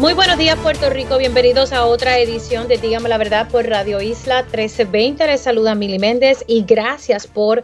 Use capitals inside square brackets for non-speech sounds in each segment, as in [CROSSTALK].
Muy buenos días Puerto Rico, bienvenidos a otra edición de Dígame la Verdad por Radio Isla 1320. Les saluda Mili Méndez y gracias por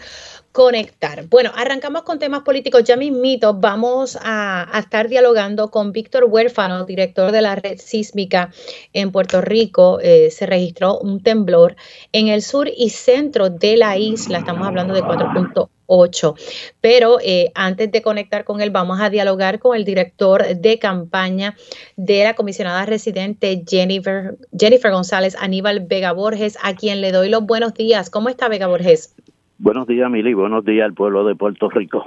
conectar. Bueno, arrancamos con temas políticos. Ya mismito vamos a, estar dialogando con Víctor Huérfano, director de la red sísmica en Puerto Rico. Eh, se registró un temblor en el sur y centro de la isla. Estamos hablando de 4.1 8. Pero eh, antes de conectar con él, vamos a dialogar con el director de campaña de la comisionada residente Jennifer, Jennifer González, Aníbal Vega Borges, a quien le doy los buenos días. ¿Cómo está Vega Borges? Buenos días, Mili. Buenos días al pueblo de Puerto Rico.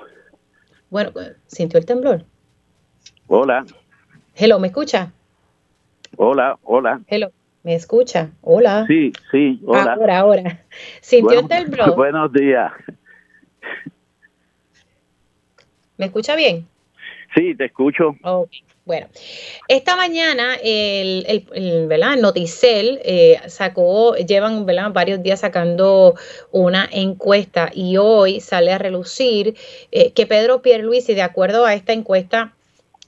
Bueno, ¿sintió el temblor? Hola. Hello, ¿me escucha? Hola, hola. Hello. ¿Me escucha? Hola. Sí, sí, hola. Ahora, ahora. ¿Sintió el temblor? [LAUGHS] Buenos días. ¿Me escucha bien? Sí, te escucho. Bueno, esta mañana el, el, Noticel eh, sacó, llevan varios días sacando una encuesta y hoy sale a relucir eh, que Pedro Pierluisi, de acuerdo a esta encuesta,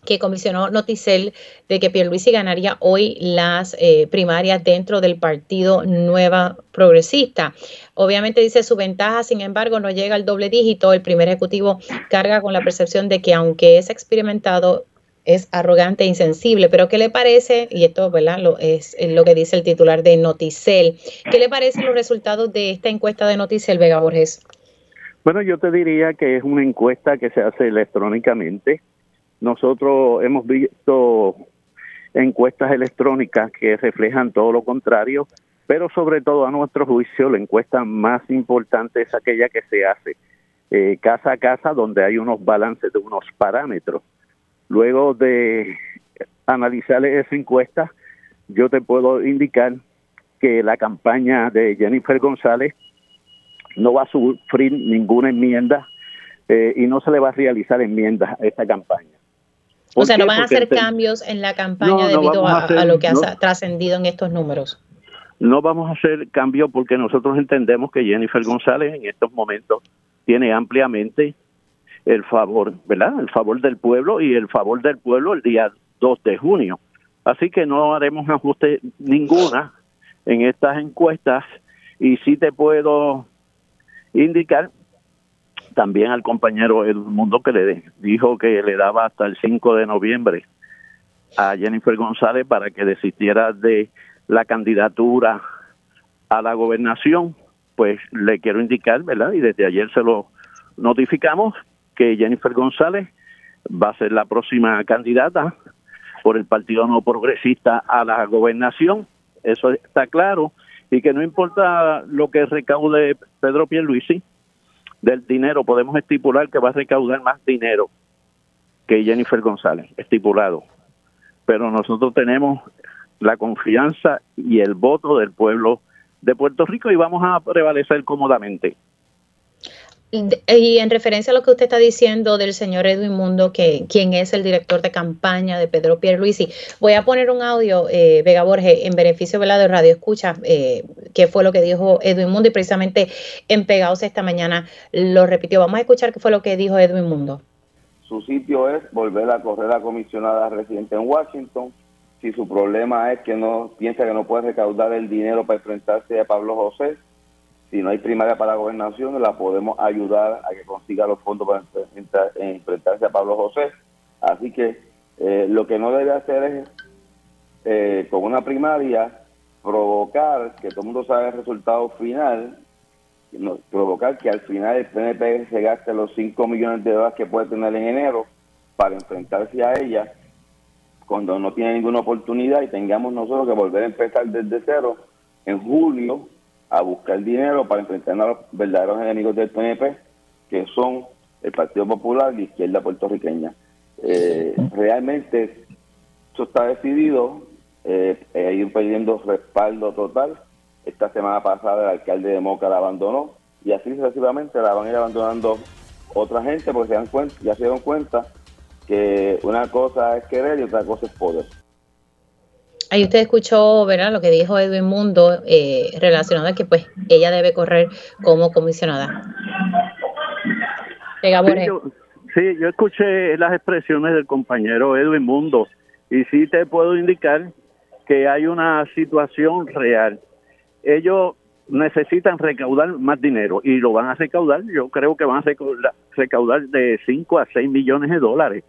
que comisionó Noticel de que Pierluisi ganaría hoy las eh, primarias dentro del partido Nueva Progresista. Obviamente dice su ventaja, sin embargo, no llega al doble dígito. El primer ejecutivo carga con la percepción de que aunque es experimentado, es arrogante e insensible. Pero ¿qué le parece? Y esto ¿verdad? Lo, es, lo que dice el titular de Noticel. ¿Qué le parecen los resultados de esta encuesta de Noticel, Vega Borges? Bueno, yo te diría que es una encuesta que se hace electrónicamente nosotros hemos visto encuestas electrónicas que reflejan todo lo contrario, pero sobre todo a nuestro juicio la encuesta más importante es aquella que se hace eh, casa a casa donde hay unos balances de unos parámetros. Luego de analizar esa encuesta, yo te puedo indicar que la campaña de Jennifer González no va a sufrir ninguna enmienda eh, y no se le va a realizar enmiendas a esta campaña. O sea, no van a hacer cambios en la campaña debido a, lo que ha trascendido en estos números. No vamos a hacer cambios porque nosotros entendemos que Jennifer González en estos momentos tiene ampliamente el favor, ¿verdad? El favor del pueblo y el favor del pueblo el día 2 de junio. Así que no haremos ajuste ninguna en estas encuestas y sí te puedo indicar también al compañero Edmundo que le dijo que le daba hasta el 5 de noviembre a Jennifer González para que desistiera de la candidatura a la gobernación, pues le quiero indicar, ¿verdad? Y desde ayer se lo notificamos que Jennifer González va a ser la próxima candidata por el Partido No Progresista a la gobernación, eso está claro, y que no importa lo que recaude Pedro Pierluisi, del dinero, podemos estipular que va a recaudar más dinero que Jennifer González, estipulado. Pero nosotros tenemos la confianza y el voto del pueblo de Puerto Rico y vamos a prevalecer cómodamente. Y en referencia a lo que usted está diciendo del señor Edwin Mundo, que quien es el director de campaña de Pedro Pierluisi, voy a poner un audio, eh, Vega Borges, en beneficio de Radio Escucha, eh, que fue lo que dijo Edwin Mundo y precisamente en Pegados esta mañana lo repitió. Vamos a escuchar qué fue lo que dijo Edwin Mundo. Su sitio es volver a correr a comisionada residente en Washington. Si su problema es que no piensa que no puede recaudar el dinero para enfrentarse a Pablo José, si no hay primaria para la gobernación, la podemos ayudar a que consiga los fondos para enfrentarse a Pablo José. Así que eh, lo que no debe hacer es, eh, con una primaria, provocar que todo el mundo sabe el resultado final, provocar que al final el PNP se gaste los 5 millones de dólares que puede tener en enero para enfrentarse a ella cuando no tiene ninguna oportunidad y tengamos nosotros que volver a empezar desde cero en julio a buscar dinero para enfrentar a los verdaderos enemigos del PNP, que son el Partido Popular y la izquierda puertorriqueña. Eh, realmente eso está decidido, eh, un pidiendo respaldo total esta semana pasada el alcalde de Moca la abandonó y así sucesivamente la van a ir abandonando otra gente porque se dan cuenta, ya se dieron cuenta que una cosa es querer y otra cosa es poder. Ahí usted escuchó, ¿verdad? Lo que dijo Edwin Mundo eh, relacionado a que pues ella debe correr como comisionada. Sí yo, sí, yo escuché las expresiones del compañero Edwin Mundo y sí te puedo indicar que hay una situación real. Ellos necesitan recaudar más dinero y lo van a recaudar, yo creo que van a recaudar, de 5 a 6 millones de dólares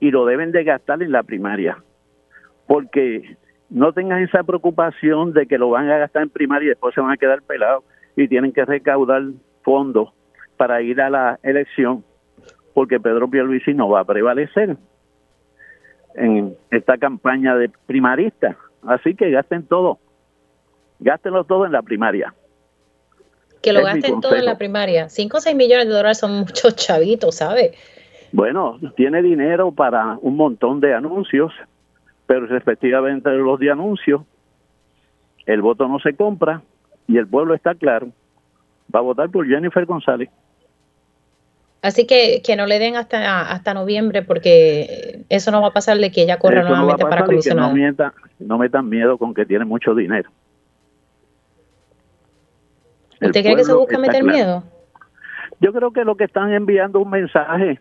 y lo deben de gastar en la primaria, porque no tengan esa preocupación de que lo van a gastar en primaria y después se van a quedar pelados y tienen que recaudar fondos para ir a la elección, porque Pedro Pierluisi no va a prevalecer en esta campaña de primarista. Así que gasten todo. Gástenlo todo en la primaria. Que lo gasten todo en la primaria. 5 o 6 millones de dólares son muchos chavitos, ¿sabe? Bueno, tiene dinero para un montón de anuncios, pero respectivamente los de anuncios, el voto no se compra y el pueblo está claro. Va a votar por Jennifer González. Así que que no le den hasta hasta noviembre porque eso no va a pasar de que ella corra nuevamente para comisionada. No, no metan miedo con que tiene mucho dinero. ¿Usted cree que se busca meter miedo? Yo creo que lo que están enviando un mensaje,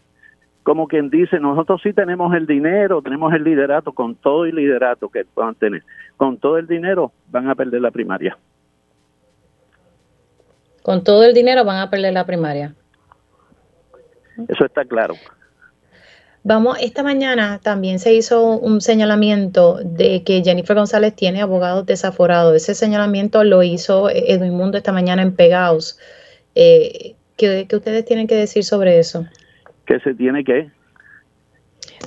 como quien dice, nosotros sí tenemos el dinero, tenemos el liderato, con todo el liderato que puedan tener, con todo el dinero van a perder la primaria. Con todo el dinero van a perder la primaria. Eso está claro. Vamos, esta mañana también se hizo un señalamiento de que Jennifer González tiene abogados desaforados. Ese señalamiento lo hizo Edwin Mundo esta mañana en Pegaos. Eh, ¿qué, ustedes tienen que decir sobre eso? Que se tiene que...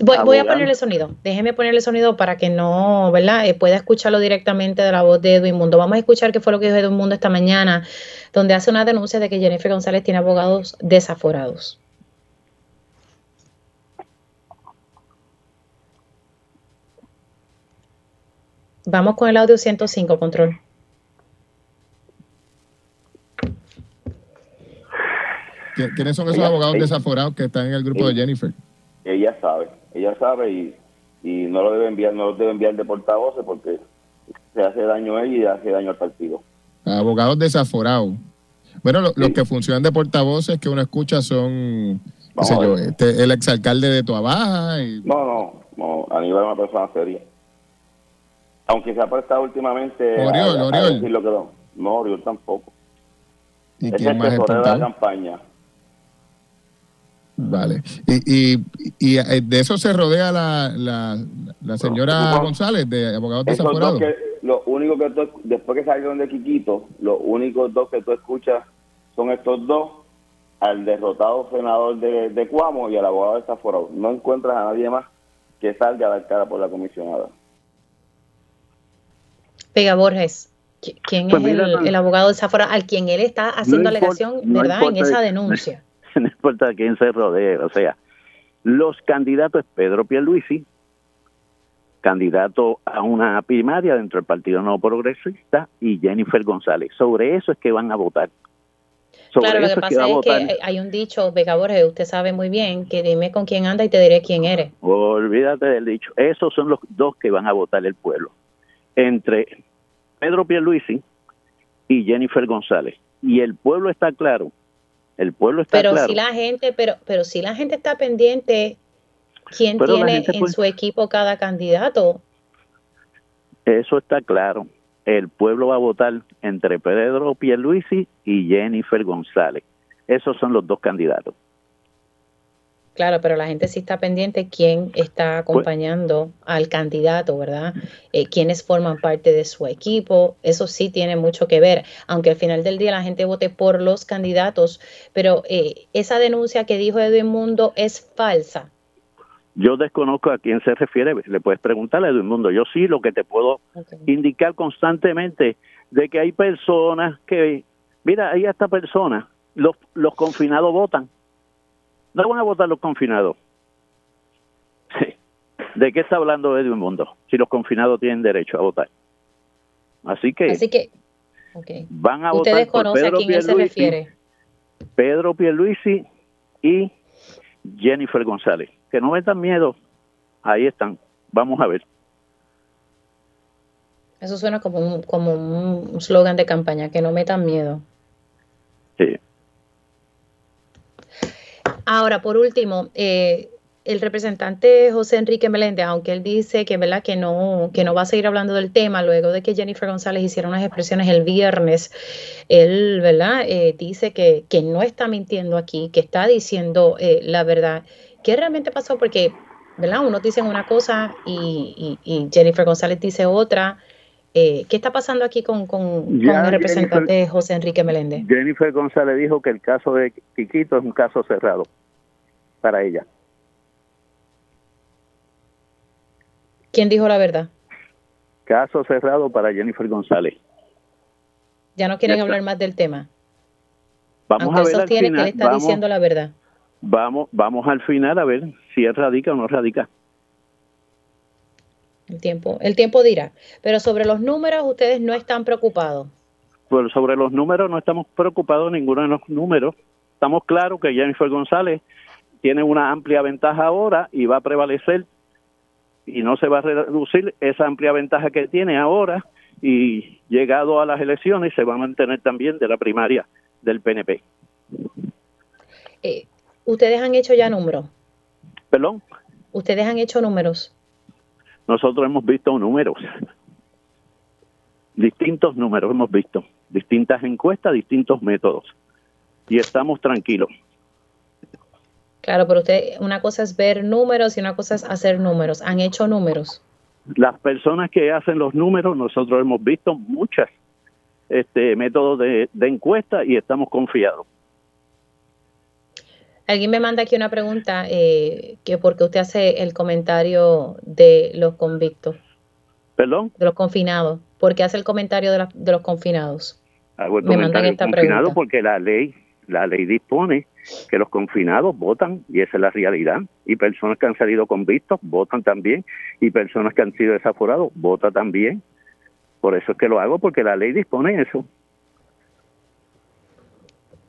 Voy, voy, a ponerle sonido. Déjeme ponerle sonido para que no, ¿verdad? Eh, pueda escucharlo directamente de la voz de Edwin Mundo. Vamos a escuchar qué fue lo que dijo Edwin Mundo esta mañana, donde hace una denuncia de que Jennifer González tiene abogados desaforados. Vamos con el audio 105, control. ¿Quiénes son esos abogados desaforados que están en el grupo de Jennifer? Ella sabe, ella sabe y, y no lo debe enviar, no lo debe enviar de portavoces porque se hace daño a ella y hace daño al partido. Abogados desaforados. Bueno, los que funcionan de portavoces que uno escucha son, yo, este, el exalcalde de Tuabaja. Y... No, no, no, Aníbal es una persona seria. Aunque se ha prestado últimamente Oriol, a, Oriol. decir lo que no. No, Oriol tampoco. ¿Y es quién más de la campaña. Vale. Y, y, y, eh, de eso se rodea la, la, la señora González, de abogados desaforados. Lo único que tú, después que salieron de Quiquito, los únicos dos que tú escuchas son estos dos, al derrotado senador de, de Cuamo y al abogado desaforado. No encuentras a nadie más que salga a dar cara por la comisionada. Pega Borges, ¿quién pues es el, abogado de al quien él está haciendo alegación, verdad, en esa denuncia? No importa quién se rodee, o sea, los candidatos es Pedro Pierluisi, candidato a una primaria dentro del Partido No Progresista, y Jennifer González. Sobre eso es que van a votar. claro, lo que pasa es que, hay un dicho, Vega Borges, usted sabe muy bien, que dime con quién anda y te diré quién eres. Olvídate del dicho. Esos son los dos que van a votar el pueblo. Entre Pedro Pierluisi y Jennifer González. Y el pueblo está claro. El pueblo está pero claro. si la gente, pero, pero si la gente está pendiente, ¿quién tiene en su equipo cada candidato? Eso está claro. El pueblo va a votar entre Pedro Pierluisi y Jennifer González. Esos son los dos candidatos. Claro, pero la gente sí está pendiente quién está pues acompañando al candidato, ¿verdad? Eh, quiénes forman parte de su equipo. Eso sí tiene mucho que ver, aunque al final del día la gente vote por los candidatos, pero eh, esa denuncia que dijo Edwin Mundo es falsa. Yo desconozco a quién se refiere, le puedes preguntar a Edwin Mundo. Yo sí lo que te puedo indicar constantemente de que hay personas que, mira, hay esta persona, los, los confinados votan no van a votar los confinados. ¿De qué está hablando Edwin Mundo? Si los confinados tienen derecho a votar. Así que, Así que van a Ustedes votar por conocen Pedro a quién él se refiere. Pedro Pierluisi y Jennifer González. Que no metan miedo, ahí están. Vamos a ver. Eso suena como un como un slogan de campaña, que no metan miedo. Ahora, por último, eh, el representante José Enrique Meléndez, aunque él dice que, que no que no va a seguir hablando del tema luego de que Jennifer González hiciera unas expresiones el viernes, él ¿verdad? Eh, dice que, que, no está mintiendo aquí, que está diciendo eh, la verdad. ¿Qué realmente pasó? Porque ¿verdad? unos dicen una cosa y, y, y Jennifer González dice otra. Eh, ¿Qué está pasando aquí con, con, con el representante Jennifer, José Enrique Meléndez? Jennifer González dijo que el caso de Quiquito es un caso cerrado para ella. ¿Quién dijo la verdad? Caso cerrado para Jennifer González. Ya no quieren ya hablar más del tema. Vamos Aunque a ver sostiene al final, que él está vamos, diciendo la verdad. Vamos, vamos al final a ver si él radica o no radica. El tiempo, el tiempo dirá. Pero sobre los números, ustedes no están preocupados. Pues sobre los números no estamos preocupados ninguno de los números. Estamos claros que Jennifer González tiene una amplia ventaja ahora y va a prevalecer y no se va a reducir esa amplia ventaja que tiene ahora y llegado a las elecciones se va a mantener también de la primaria del PNP. Eh, ¿Ustedes han hecho ya números? ¿Perdón? ¿Ustedes han hecho números? Nosotros hemos visto números, distintos números hemos visto, distintas encuestas, distintos métodos y estamos tranquilos. Claro, pero usted, una cosa es ver números y una cosa es hacer números. ¿Han hecho números? Las personas que hacen los números, nosotros hemos visto muchas este, métodos de, de encuesta y estamos confiados. Alguien me manda aquí una pregunta, eh, que porque usted hace el comentario de los convictos. ¿Perdón? De los confinados. ¿Por qué hace el comentario de, la, de los confinados? Hago el me comentario mandan esta confinado pregunta. porque la ley, la ley dispone que los confinados votan y esa es la realidad. Y personas que han salido convictos votan también y personas que han sido desaforados votan también. Por eso es que lo hago porque la ley dispone eso.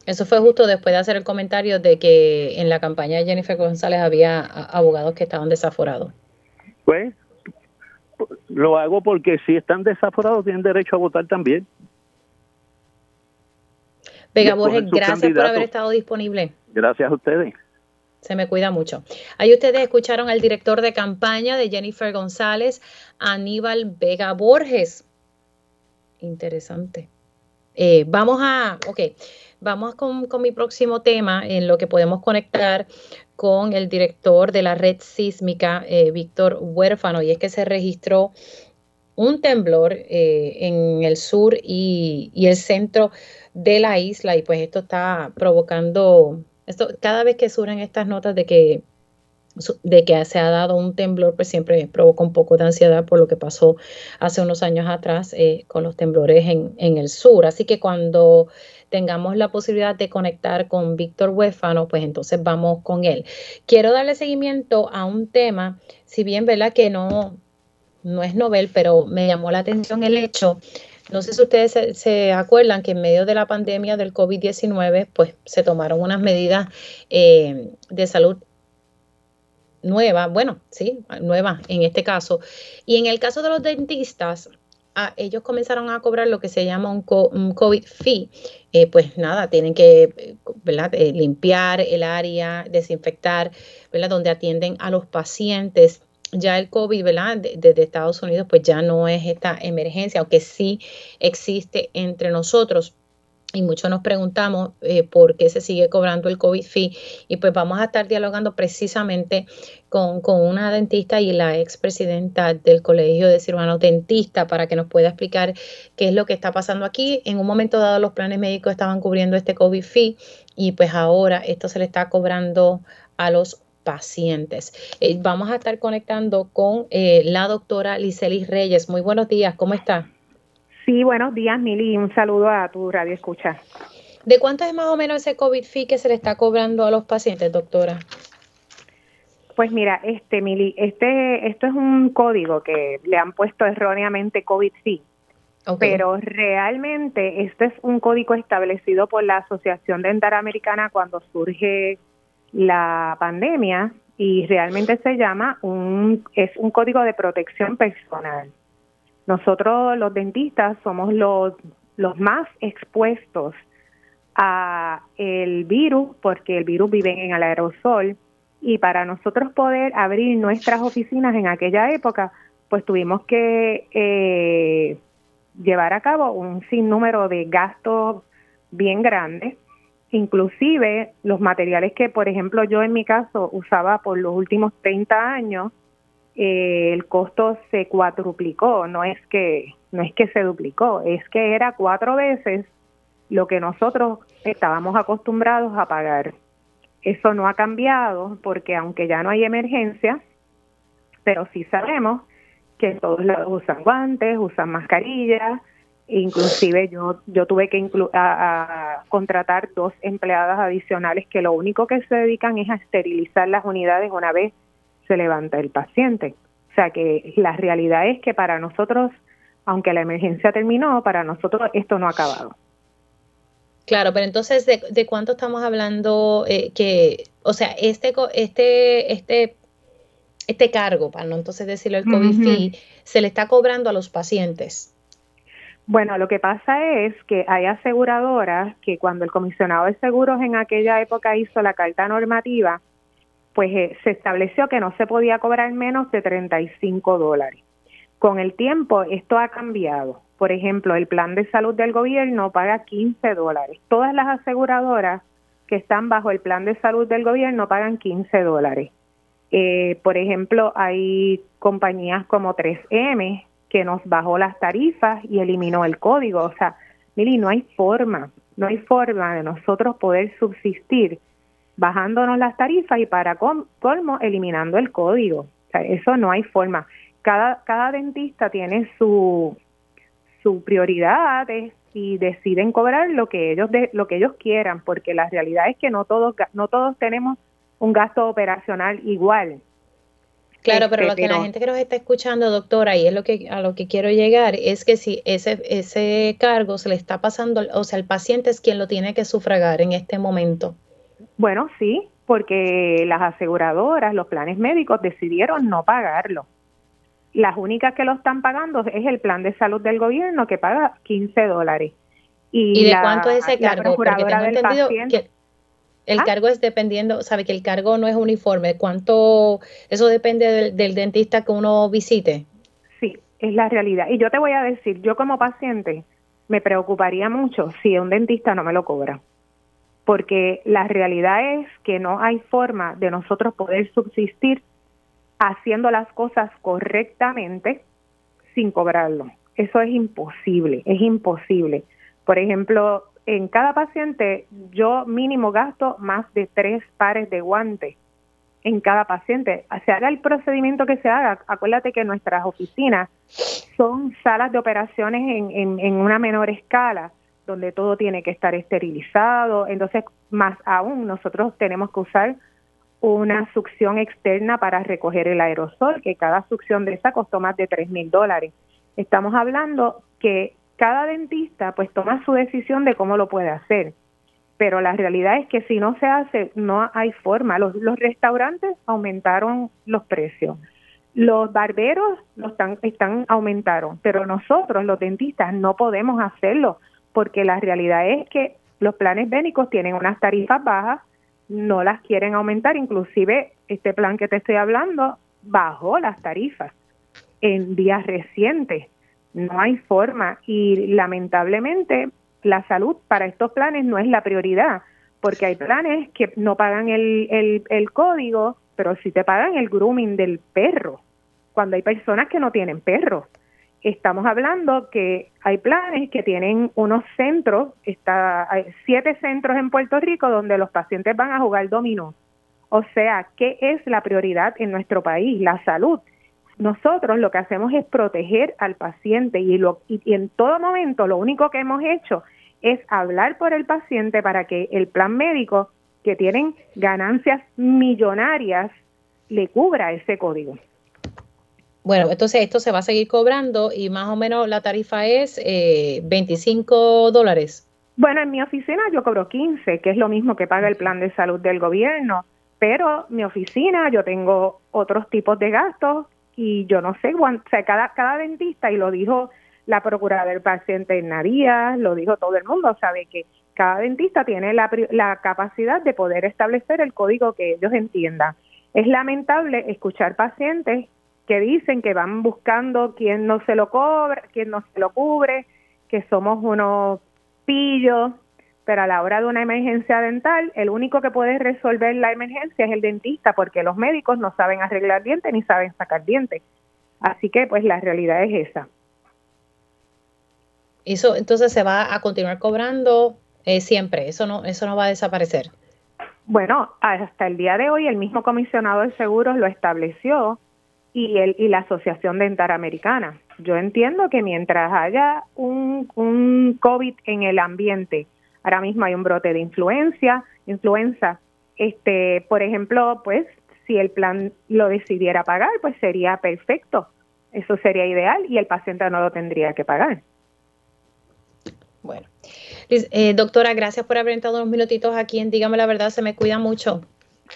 Eso fue justo después de hacer el comentario de que en la campaña de Jennifer González había abogados que estaban desaforados. Pues lo hago porque si están desaforados tienen derecho a votar también. Vega Borges, gracias por haber estado disponible. Gracias a ustedes. Se me cuida mucho. Ahí ustedes escucharon al director de campaña de Jennifer González, Aníbal Vega Borges. Interesante. Eh, vamos a, ok, vamos con, con, mi próximo tema en lo que podemos conectar con el director de la red sísmica, eh, Víctor Huérfano, y es que se registró un temblor eh, en el sur y, y, el centro de la isla, y pues esto está provocando, esto cada vez que surgen estas notas de que de que se ha dado un temblor, pues siempre provoca un poco de ansiedad por lo que pasó hace unos años atrás eh, con los temblores en, en, el sur. Así que cuando tengamos la posibilidad de conectar con Víctor Huéfano, pues entonces vamos con él. Quiero darle seguimiento a un tema, si bien, ¿verdad? Que no, no es novel, pero me llamó la atención el hecho no sé si ustedes se, acuerdan que en medio de la pandemia del COVID-19, pues se tomaron unas medidas eh, de salud nueva, bueno, sí, nueva en este caso. Y en el caso de los dentistas, ellos comenzaron a cobrar lo que se llama un, co, un COVID fee. Eh, pues nada, tienen que. Eh, limpiar el área, desinfectar, ¿verdad? donde atienden a los pacientes. Ya el COVID, ¿verdad? Desde de Estados Unidos, pues ya no es esta emergencia, aunque sí existe entre nosotros y muchos nos preguntamos eh, por qué se sigue cobrando el COVID fee y pues vamos a estar dialogando precisamente con, con una dentista y la expresidenta del Colegio de Cirujanos Dentista para que nos pueda explicar qué es lo que está pasando aquí. En un momento dado los planes médicos estaban cubriendo este COVID fee y pues ahora esto se le está cobrando a los pacientes. Eh, vamos a estar conectando con eh, la doctora Licelis Reyes. Muy buenos días, ¿cómo está? Sí, buenos días, Mili. Un saludo a tu radio escucha. ¿De cuánto es más o menos ese COVID fee que se le está cobrando a los pacientes, doctora? Pues mira, este, Mili, este, esto es un código que le han puesto erróneamente COVID fee. Pero realmente este es un código establecido por la Asociación Dental Americana cuando surge la pandemia y realmente se llama un es un código de protección personal. Nosotros los dentistas somos los más expuestos a el virus porque el virus vive en el aerosol. Y para nosotros poder abrir nuestras oficinas en aquella época pues tuvimos que eh, llevar a cabo un sinnúmero de gastos bien grandes, inclusive los materiales que, por ejemplo, yo en mi caso usaba por los últimos 30 años, eh, el costo se cuadruplicó, no es que no es que se duplicó, es que era cuatro veces lo que nosotros estábamos acostumbrados a pagar. Eso no ha cambiado porque aunque ya no hay emergencia, pero sí sabemos que todos usan guantes, usan mascarillas, inclusive yo yo tuve que a, contratar dos empleadas adicionales que lo único que se dedican es a esterilizar las unidades una vez se levanta el paciente. O sea que la realidad es que para nosotros, aunque la emergencia terminó, para nosotros esto no ha acabado. Claro, pero entonces, ¿de, de cuánto estamos hablando? Eh, que, o sea, este, este, este este cargo, para no entonces decirlo el COVID fee, se le está cobrando a los pacientes? Bueno, lo que pasa es que hay aseguradoras que cuando el comisionado de seguros en aquella época hizo la carta normativa, pues eh, se estableció que no se podía cobrar menos de 35 dólares. Con el tiempo esto ha cambiado. Por ejemplo, el plan de salud del gobierno paga 15 dólares. Todas las aseguradoras que están bajo el plan de salud del gobierno pagan 15 dólares. Eh, por ejemplo, hay compañías como 3M que nos bajó las tarifas y eliminó el código. O sea, Mili, no hay forma, no hay forma de nosotros poder subsistir bajándonos las tarifas y para colmo eliminando el código. O sea, eso no hay forma. Cada, cada dentista tiene su, su prioridad y deciden cobrar lo que ellos de, lo que ellos quieran, porque la realidad es que no todos no todos tenemos un gasto operacional igual. Claro, pero lo que la gente que nos está escuchando, doctora, y es lo que a lo que quiero llegar, es que si ese ese cargo se le está pasando, o sea, el paciente es quien lo tiene que sufragar en este momento. Bueno, sí, porque las aseguradoras, los planes médicos decidieron no pagarlo. Las únicas que lo están pagando es el plan de salud del gobierno que paga 15 dólares. ¿Y, de cuánto es ese cargo? Porque tengo entendido que el ah. cargo es dependiendo, sabe que el cargo no es uniforme. ¿Cuánto? Eso depende del, dentista que uno visite. Sí, es la realidad. Y yo te voy a decir, yo como paciente me preocuparía mucho si un dentista no me lo cobra. Porque la realidad es que no hay forma de nosotros poder subsistir haciendo las cosas correctamente sin cobrarlo. Eso es imposible, es imposible. Por ejemplo, en cada paciente yo mínimo gasto más de tres pares de guantes en cada paciente. Se haga el procedimiento que se haga. Acuérdate que nuestras oficinas son salas de operaciones en, en, una menor escala, donde todo tiene que estar esterilizado. Entonces, más aún, nosotros tenemos que usar una succión externa para recoger el aerosol, que cada succión de esa costó más de tres mil dólares. Estamos hablando que cada dentista pues toma su decisión de cómo lo puede hacer. Pero la realidad es que si no se hace, no hay forma. Los, restaurantes aumentaron los precios. Los barberos los están aumentaron, pero nosotros los dentistas no podemos hacerlo porque la realidad es que los planes bénicos tienen unas tarifas bajas, no las quieren aumentar, inclusive este plan que te estoy hablando bajó las tarifas en días recientes. No hay forma y lamentablemente la salud para estos planes no es la prioridad, porque hay planes que no pagan el, el, el código, pero sí te pagan el grooming del perro, cuando hay personas que no tienen perros. Estamos hablando que hay planes que tienen unos centros, está, hay siete centros en Puerto Rico donde los pacientes van a jugar dominó. O sea, ¿qué es la prioridad en nuestro país? La salud. Nosotros lo que hacemos es proteger al paciente y, lo, y, en todo momento lo único que hemos hecho es hablar por el paciente para que el plan médico, que tienen ganancias millonarias, le cubra ese código. Bueno, entonces esto se va a seguir cobrando y más o menos la tarifa es eh, 25 dólares. Bueno, en mi oficina yo cobro 15, que es lo mismo que paga el plan de salud del gobierno, pero mi oficina yo tengo otros tipos de gastos y yo no sé, o sea, cada, cada dentista, y lo dijo la procuradora del paciente en lo dijo todo el mundo, sabe que cada dentista tiene la, la capacidad de poder establecer el código que ellos entiendan. Es lamentable escuchar pacientes que dicen que van buscando quién no se lo cobra, quién no se lo cubre, que somos unos pillos, pero a la hora de una emergencia dental, el único que puede resolver la emergencia es el dentista, porque los médicos no saben arreglar dientes ni saben sacar dientes. Así que, pues, la realidad es esa. Eso entonces se va a continuar cobrando eh, siempre, eso no, eso no va a desaparecer. Bueno, hasta el día de hoy el mismo comisionado de seguros lo estableció y, el, y la Asociación Dental Americana. Yo entiendo que mientras haya un, un COVID en el ambiente, ahora mismo hay un brote de influencia, influenza, este, por ejemplo, pues si el plan lo decidiera pagar, pues sería perfecto. Eso sería ideal y el paciente no lo tendría que pagar. Bueno, eh, doctora, gracias por haber entrado unos minutitos aquí en Dígame la Verdad, se me cuida mucho.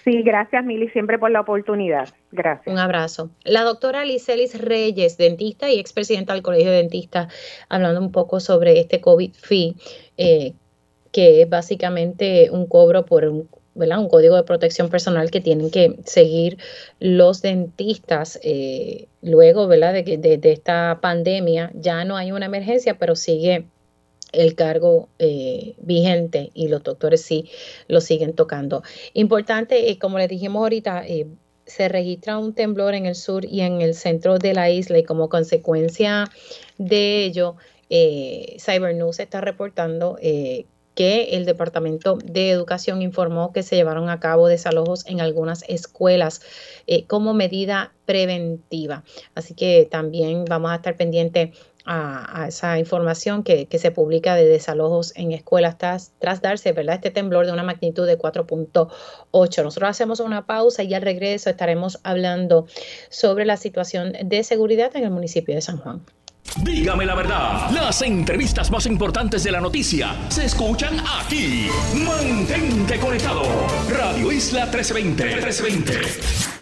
Sí, gracias Mili, siempre por la oportunidad. Gracias. Un abrazo. La doctora Licelis Reyes, dentista y expresidenta del Colegio de Dentistas, hablando un poco sobre este COVID fee, eh, que es básicamente un cobro por un, un código de protección personal que tienen que seguir los dentistas eh, luego ¿verdad? De, de, de esta pandemia. Ya no hay una emergencia, pero sigue el cargo eh, vigente y los doctores sí lo siguen tocando. Importante, eh, como les dijimos ahorita, eh, se registra un temblor en el sur y en el centro de la isla y como consecuencia de ello, Cybernews está reportando que el Departamento de Educación informó que se llevaron a cabo desalojos en algunas escuelas como medida preventiva. Así que también vamos a estar pendientes a, esa información que, se publica de desalojos en escuelas tras, tras, darse ¿verdad? este temblor de una magnitud de 4.8. Nosotros hacemos una pausa y al regreso estaremos hablando sobre la situación de seguridad en el municipio de San Juan. Dígame la verdad, las entrevistas más importantes de la noticia se escuchan aquí. Mantente conectado. Radio Isla 1320. 1320.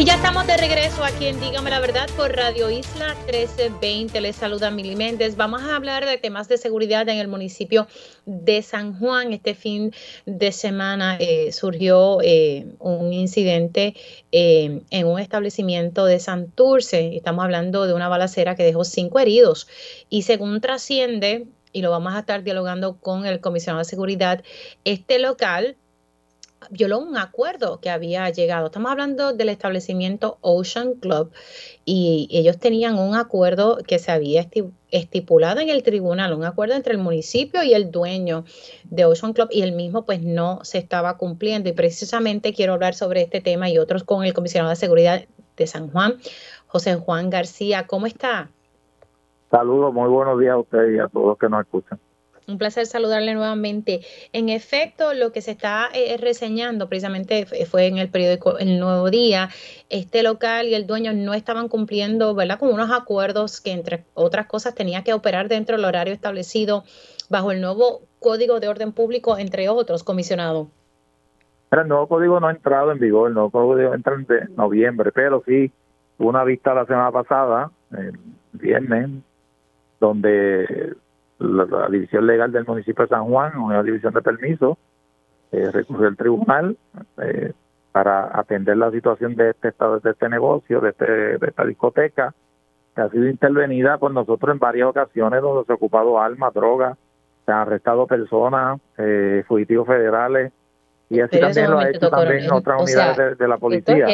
Y ya estamos de regreso aquí en Dígame la Verdad por Radio Isla 1320. Les saluda Mili Méndez. Vamos a hablar de temas de seguridad en el municipio de San Juan. Este fin de semana eh, surgió eh, un incidente eh, en un establecimiento de Santurce. Estamos hablando de una balacera que dejó cinco heridos. Y según trasciende, y lo vamos a estar dialogando con el comisionado de seguridad, este local violó un acuerdo que había llegado. Estamos hablando del establecimiento Ocean Club y ellos tenían un acuerdo que se había estipulado en el tribunal, un acuerdo entre el municipio y el dueño de Ocean Club y el mismo pues no se estaba cumpliendo y precisamente quiero hablar sobre este tema y otros con el comisionado de seguridad de San Juan, José Juan García. ¿Cómo está? Saludos, muy buenos días a usted y a todos los que nos escuchan. Un placer saludarle nuevamente. En efecto, lo que se está eh, reseñando precisamente fue en el periódico El Nuevo Día. Este local y el dueño no estaban cumpliendo, ¿verdad?, con unos acuerdos que, entre otras cosas, tenía que operar dentro del horario establecido bajo el nuevo Código de Orden Público, entre otros, comisionado. El nuevo código no ha entrado en vigor, el nuevo código entra en noviembre, pero sí una vista la semana pasada, el viernes, donde la, división legal del municipio de San Juan, una división de permiso, eh, recurrió al tribunal eh, para atender la situación de este estado, de este negocio, de, este, de esta discoteca, que ha sido intervenida por nosotros en varias ocasiones donde se ha ocupado armas, drogas, se han arrestado personas, eh, fugitivos federales, y así también lo ha hecho también otras unidades de, la policía.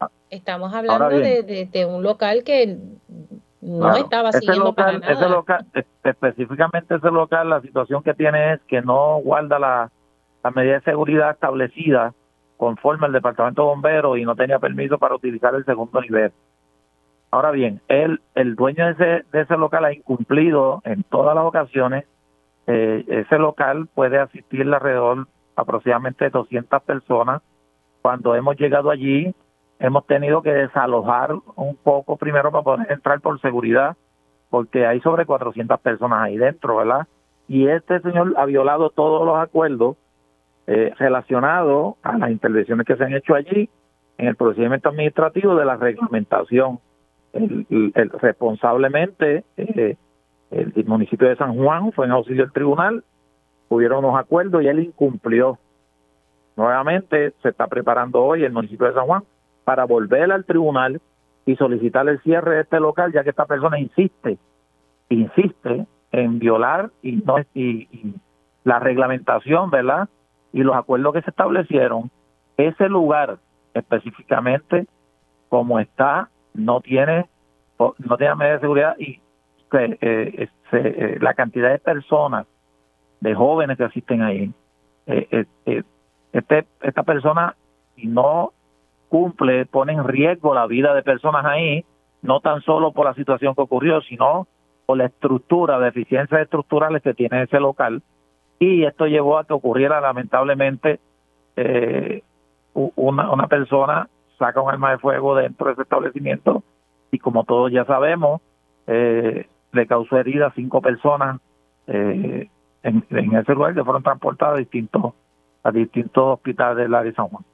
Ah, Estamos hablando de, de, un local que no estaba siguiendo para nada. Ese local, específicamente ese local, la situación que tiene es que no guarda la, la medida de seguridad establecida conforme el departamento de bomberos y no tenía permiso para utilizar el segundo nivel. Ahora bien, él, el dueño de ese, de ese local ha incumplido en todas las ocasiones. Eh, ese local puede asistir alrededor aproximadamente 200 personas. Cuando hemos llegado allí, hemos tenido que desalojar un poco primero para poder entrar por seguridad, porque hay sobre 400 personas ahí dentro, ¿verdad? Y este señor ha violado todos los acuerdos eh, relacionados a las intervenciones que se han hecho allí en el procedimiento administrativo de la reglamentación el, responsablemente eh, el municipio de San Juan fue en auxilio del tribunal, hubieron unos acuerdos y él incumplió. Nuevamente se está preparando hoy el municipio de San Juan para volver al tribunal y solicitar el cierre de este local, ya que esta persona insiste, insiste en violar y no y, y la reglamentación, ¿verdad? Y los acuerdos que se establecieron, ese lugar específicamente como está no tiene no tiene medidas de seguridad y eh, eh, eh, la cantidad de personas de jóvenes que asisten ahí eh, este esta persona si no cumple pone en riesgo la vida de personas ahí no tan solo por la situación que ocurrió sino por la estructura deficiencias estructurales que tiene ese local y esto llevó a que ocurriera lamentablemente una, una persona saca un arma de fuego dentro de ese establecimiento y como todos ya sabemos, eh, le causó herida a cinco personas eh, en, ese lugar que fueron transportadas a distintos, a distintos hospitales del área de San Juan.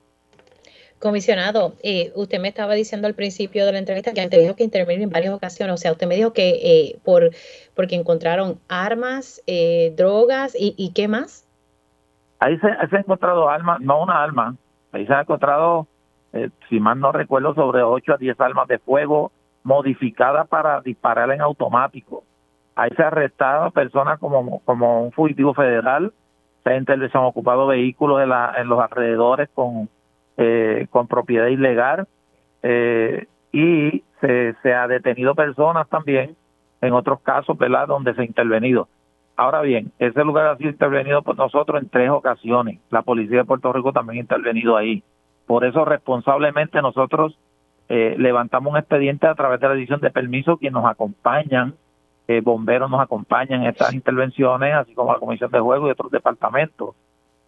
Comisionado, eh, usted me estaba diciendo al principio de la entrevista que han tenido que intervenir en varias ocasiones. O sea, usted me dijo que eh, por porque encontraron armas, eh, drogas y, qué más. Ahí se, se, ha encontrado armas, no una arma, ahí se ha encontrado, si mal no recuerdo, sobre 8 a 10 armas de fuego, modificada para disparar en automático. Ahí se ha arrestado personas como, como un fugitivo federal, se, han ocupado vehículos en, la, en los alrededores con, eh, con propiedad ilegal eh, y se, se ha detenido personas también en otros casos, ¿verdad?, donde se ha intervenido. Ahora bien, ese lugar ha sido intervenido por nosotros en tres ocasiones. La policía de Puerto Rico también ha intervenido ahí. Por eso, responsablemente, nosotros eh, levantamos un expediente a través de la edición de permiso, quienes nos acompañan, eh, bomberos nos acompañan en estas intervenciones, así como la Comisión de Juego y otros departamentos.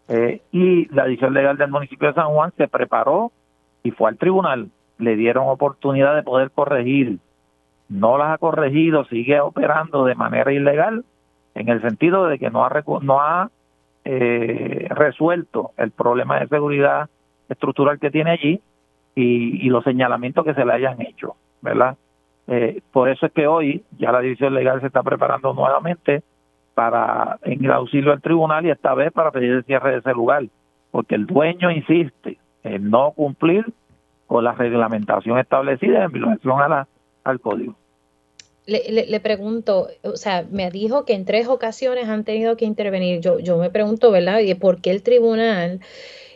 Eh, y la edición legal del municipio de San Juan se preparó y fue al tribunal. Le dieron oportunidad de poder corregir. No las ha corregido, sigue operando de manera ilegal, en el sentido de que no ha, no ha resuelto el problema de seguridad estructural que tiene allí y, los señalamientos que se le hayan hecho, ¿verdad? Eh, por eso es que hoy ya la división legal se está preparando nuevamente para en el auxilio del tribunal y esta vez para pedir el cierre de ese lugar, porque el dueño insiste en no cumplir con la reglamentación establecida en violación a la, al código. Le, le, pregunto, o sea, me dijo que en tres ocasiones han tenido que intervenir. Yo, yo me pregunto, ¿verdad? ¿Por qué el tribunal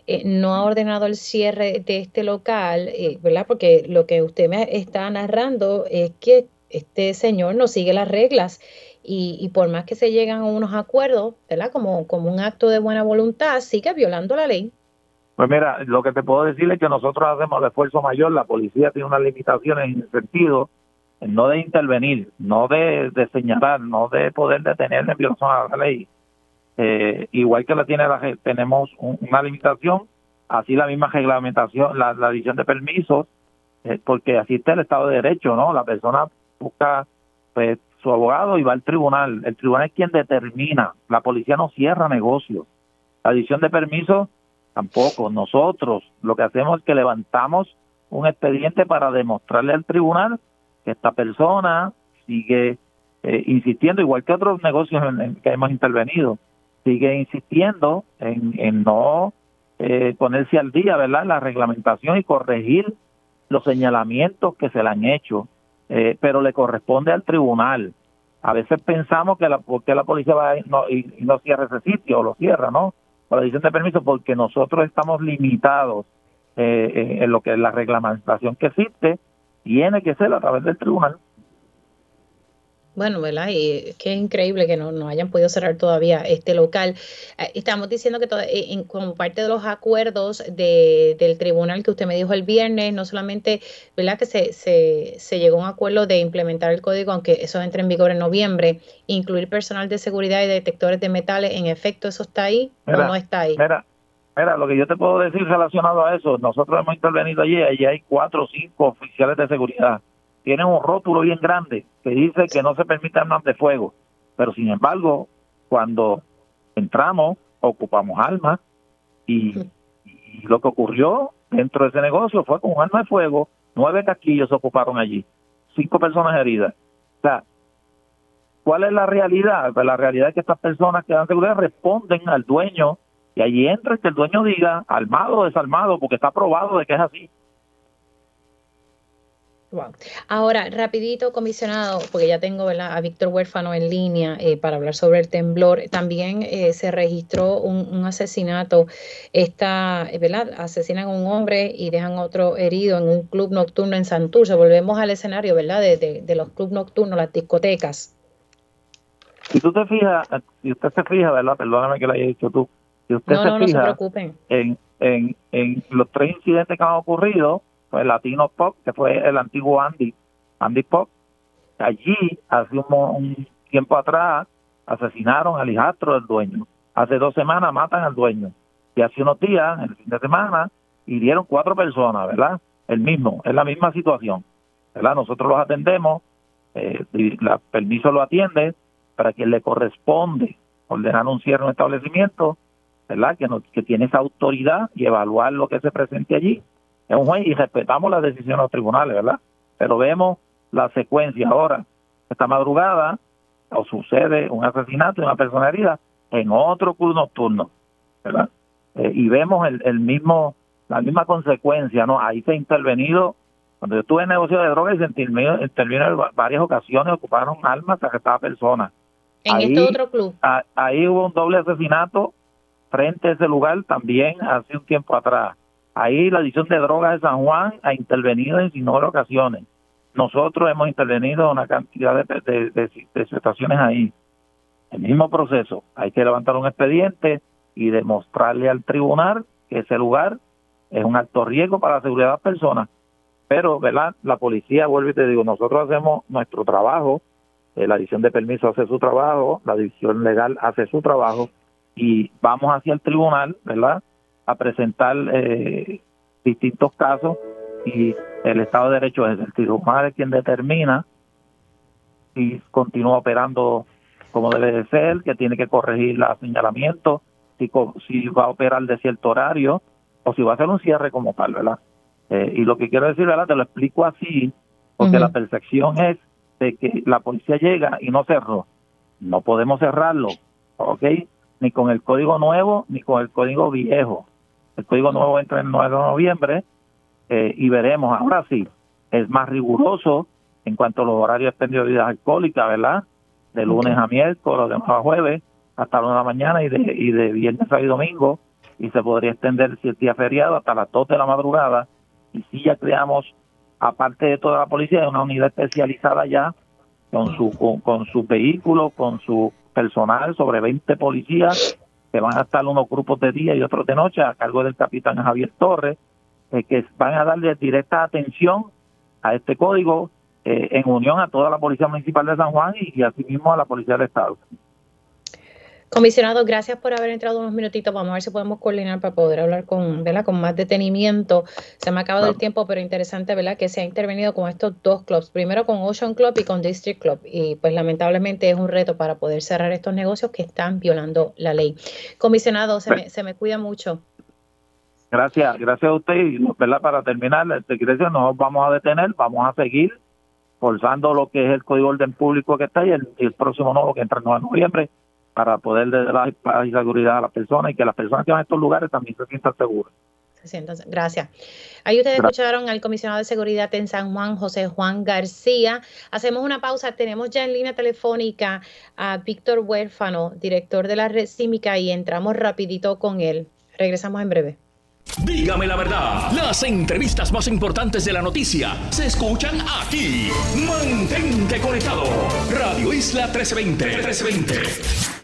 eh, no ha ordenado el cierre de este local, eh, ¿verdad? Porque lo que usted me está narrando es que este señor no sigue las reglas y, por más que se llegan a unos acuerdos, ¿verdad? Como, como un acto de buena voluntad, sigue violando la ley. Pues mira, lo que te puedo decir es que nosotros hacemos el esfuerzo mayor, la policía tiene unas limitaciones en el sentido no de intervenir, no de, de señalar, no de poder detener en violación a la ley, eh, igual que la tiene la tenemos una limitación, así la misma reglamentación, la, la edición de permisos, eh, porque así está el Estado de Derecho, ¿no? La persona busca pues, su abogado y va al tribunal. El tribunal es quien determina, la policía no cierra negocios. La edición de permisos tampoco. Nosotros lo que hacemos es que levantamos un expediente para demostrarle al tribunal que esta persona sigue eh, insistiendo, igual que otros negocios en que hemos intervenido, sigue insistiendo en, en no eh, ponerse al día, ¿verdad? La reglamentación y corregir los señalamientos que se le han hecho, eh, pero le corresponde al tribunal. A veces pensamos que la, porque la policía va no, y, no cierra ese sitio o lo cierra, ¿no? Por la decisión de permiso, porque nosotros estamos limitados eh, en lo que es la reglamentación que existe, tiene que ser a través del tribunal. Bueno, ¿verdad? Y que es increíble que no, no hayan podido cerrar todavía este local. Eh, estamos diciendo que eh, en, como parte de los acuerdos de, del tribunal que usted me dijo el viernes, no solamente, ¿verdad? Que se, se, se llegó a un acuerdo de implementar el código, aunque eso entre en vigor en noviembre, incluir personal de seguridad y detectores de metales, ¿en efecto eso está ahí o no está ahí? Mira, mira, lo que yo te puedo decir relacionado a eso, nosotros hemos intervenido allí, allí hay cuatro o cinco oficiales de seguridad tienen un rótulo bien grande que dice que no se permite armas de fuego. Pero sin embargo, cuando entramos, ocupamos armas y, lo que ocurrió dentro de ese negocio fue con un arma de fuego, nueve casquillos se ocuparon allí, cinco personas heridas. O sea, ¿cuál es la realidad? Pues la realidad es que estas personas que dan seguridad responden al dueño y allí entra que el dueño diga armado o desarmado, porque está probado de que es así. Ahora, rapidito, comisionado, porque ya tengo a Víctor Huérfano en línea eh, para hablar sobre el temblor. También eh, se registró un, asesinato. Esta, eh, ¿verdad? Asesinan a un hombre y dejan otro herido en un club nocturno en Santurce. Volvemos al escenario, ¿verdad? De, los clubes nocturnos, las discotecas. Si tú te fijas, si usted se fija, ¿verdad? Perdóname que lo haya dicho tú. Si usted no, se no, fija no se preocupen. En, en, en los tres incidentes que han ocurrido, el Latino Pop, que fue el antiguo Andy, Andy Pop. Allí, hace un, tiempo atrás, asesinaron al hijastro del dueño. Hace dos semanas matan al dueño. Y hace unos días, en el fin de semana, hirieron cuatro personas, ¿verdad? El mismo, es la misma situación, ¿verdad? Nosotros los atendemos, eh, la permiso lo atiende para quien le corresponde ordenar un cierre en un establecimiento, ¿verdad? Que, no, que tiene esa autoridad y evaluar lo que se presente allí es un juez y respetamos las decisiones de los tribunales, ¿verdad? Pero vemos la secuencia ahora. Esta madrugada o sucede un asesinato de una persona herida en otro club nocturno, ¿verdad? Eh, y vemos el, el mismo la misma consecuencia, ¿no? Ahí se ha intervenido, cuando yo estuve en negocio de drogas, se intervino, en varias ocasiones, ocuparon armas, arrestaban personas. ¿En este otro club? ahí hubo un doble asesinato frente a ese lugar también hace un tiempo atrás. Ahí la División de Drogas de San Juan ha intervenido en sin ocasiones. Nosotros hemos intervenido en una cantidad de, de, situaciones ahí. El mismo proceso. Hay que levantar un expediente y demostrarle al tribunal que ese lugar es un alto riesgo para la seguridad de las personas. Pero, ¿verdad? La policía, vuelve y te digo, nosotros hacemos nuestro trabajo, eh, la división de permiso hace su trabajo, la división legal hace su trabajo y vamos hacia el tribunal, ¿verdad? A presentar eh, distintos casos y el Estado de Derecho es el tribunal quien determina si continúa operando como debe de ser, que tiene que corregir los señalamientos, si, si va a operar de cierto horario o si va a hacer un cierre como tal, ¿verdad? Eh, y lo que quiero decir, ¿verdad? Te lo explico así, porque la percepción es de que la policía llega y no cerró. No podemos cerrarlo, ¿ok? Ni con el código nuevo ni con el código viejo. El código nuevo entra el 9 de noviembre eh, y veremos. Ahora sí, es más riguroso en cuanto a los horarios de expendio de bebidas alcohólicas, ¿verdad? De lunes a miércoles, de a jueves, hasta la 1 de la mañana y de, y de viernes a domingo. Y se podría extender si el día feriado hasta las 2 de la madrugada. Y si ya creamos, aparte de toda la policía, una unidad especializada ya con su con, con sus vehículos, con su personal, sobre 20 policías que van a estar unos grupos de día y otros de noche a cargo del capitán Javier Torres, eh, que van a darle directa atención a este código eh, en unión a toda la Policía Municipal de San Juan y, asimismo a la Policía del Estado. Comisionado, gracias por haber entrado unos minutitos. Vamos a ver si podemos coordinar para poder hablar con, ¿verdad? con más detenimiento. Se me ha acabado el tiempo, pero interesante ¿verdad? que se ha intervenido con estos dos clubs. Primero con Ocean Club y con District Club. Y pues lamentablemente es un reto para poder cerrar estos negocios que están violando la ley. Comisionado, se, me, se me cuida mucho. Gracias, gracias a usted. Y ¿verdad? para terminar, este, nos vamos a detener, vamos a seguir forzando lo que es el Código de Orden Público que está ahí, el, el próximo nuevo que entra en noviembre para poder dar paz y seguridad a las personas y que las personas que van a estos lugares también se sientan seguras. Gracias. Ahí ustedes escucharon al comisionado de seguridad en San Juan, José Juan García. Hacemos una pausa. Tenemos ya en línea telefónica a Víctor Huérfano, director de la red Címica, y entramos rapidito con él. Regresamos en breve. Dígame la verdad, las entrevistas más importantes de la noticia se escuchan aquí. Mantente conectado. Radio Isla 1320. 1320.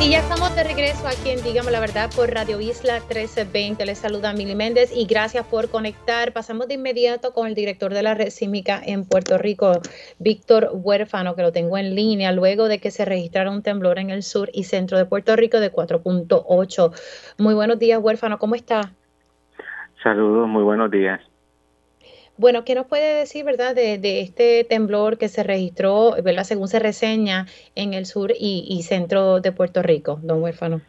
y ya estamos de regreso aquí en Dígame la Verdad por Radio Isla 1320. Les saluda Mili Méndez y gracias por conectar. Pasamos de inmediato con el director de la red sísmica en Puerto Rico, Víctor Huérfano, que lo tengo en línea, luego de que se registrara un temblor en el sur y centro de Puerto Rico de 4.8. Muy buenos días, Huérfano, ¿cómo está? Saludos, muy buenos días. Bueno, ¿qué nos puede decir, verdad, de, este temblor que se registró, verdad, según se reseña en el sur y, centro de Puerto Rico, don Huérfano?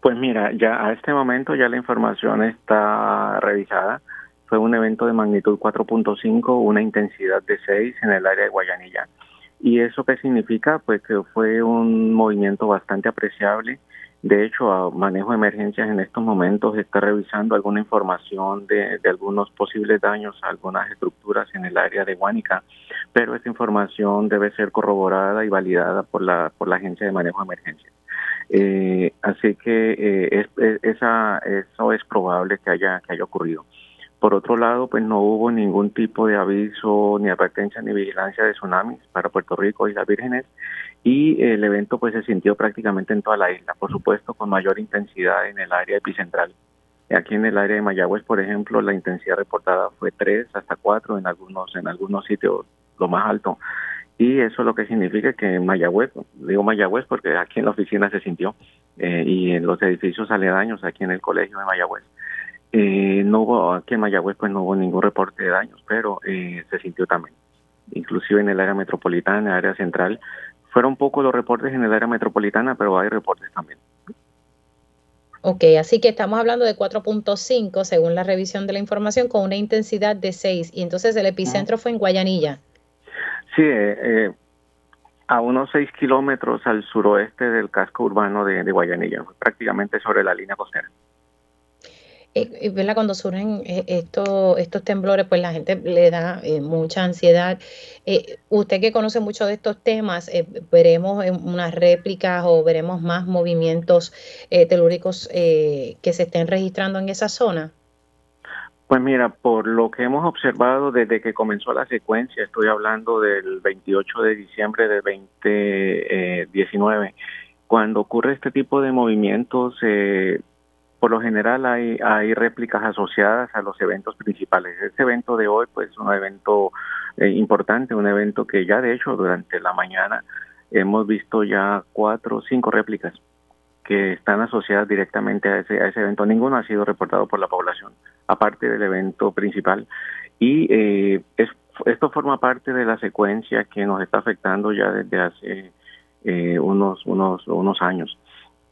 Pues mira, ya a este momento ya la información está revisada. Fue un evento de magnitud 4.5, una intensidad de 6 en el área de Guayanilla. ¿Y eso qué significa? Pues que fue un movimiento bastante apreciable de hecho, a Manejo de Emergencias en estos momentos está revisando alguna información de, algunos posibles daños a algunas estructuras en el área de Guánica, pero esta información debe ser corroborada y validada por la, por la Agencia de Manejo de Emergencias. Eh, así que eh, esa, eso es probable que haya, que haya ocurrido. Por otro lado, pues no hubo ningún tipo de aviso, ni advertencia, ni vigilancia de tsunamis para Puerto Rico y las Vírgenes y el evento pues se sintió prácticamente en toda la isla, por supuesto con mayor intensidad en el área epicentral. Aquí en el área de Mayagüez, por ejemplo, la intensidad reportada fue 3 hasta 4 en algunos en algunos sitios lo más alto. Y eso lo que significa que en Mayagüez, digo Mayagüez porque aquí en la oficina se sintió eh, y en los edificios aledaños aquí en el colegio de Mayagüez. Eh, no hubo, aquí en Mayagüez pues no hubo ningún reporte de daños, pero eh, se sintió también. Inclusive en el área metropolitana, en el área central, fueron pocos los reportes en el área metropolitana, pero hay reportes también. Ok, así que estamos hablando de 4.5 según la revisión de la información con una intensidad de 6 y entonces el epicentro fue en Guayanilla. Sí, eh, eh, a unos 6 kilómetros al suroeste del casco urbano de, de Guayanilla, prácticamente sobre la línea costera. Eh, ¿verdad? Cuando surgen eh, estos, estos temblores, pues la gente le da eh, mucha ansiedad. usted que conoce mucho de estos temas, veremos unas réplicas o veremos más movimientos telúricos que se estén registrando en esa zona. Pues mira, por lo que hemos observado desde que comenzó la secuencia, estoy hablando del 28 de diciembre de 2019, cuando ocurre este tipo de movimientos, eh, por lo general hay, hay réplicas asociadas a los eventos principales. Este evento de hoy, pues, es un evento eh, importante, un evento que ya de hecho durante la mañana hemos visto ya cuatro o cinco réplicas que están asociadas directamente a ese, a ese evento. Ninguno ha sido reportado por la población, aparte del evento principal. Y eh, es, esto forma parte de la secuencia que nos está afectando ya desde hace eh, unos, unos años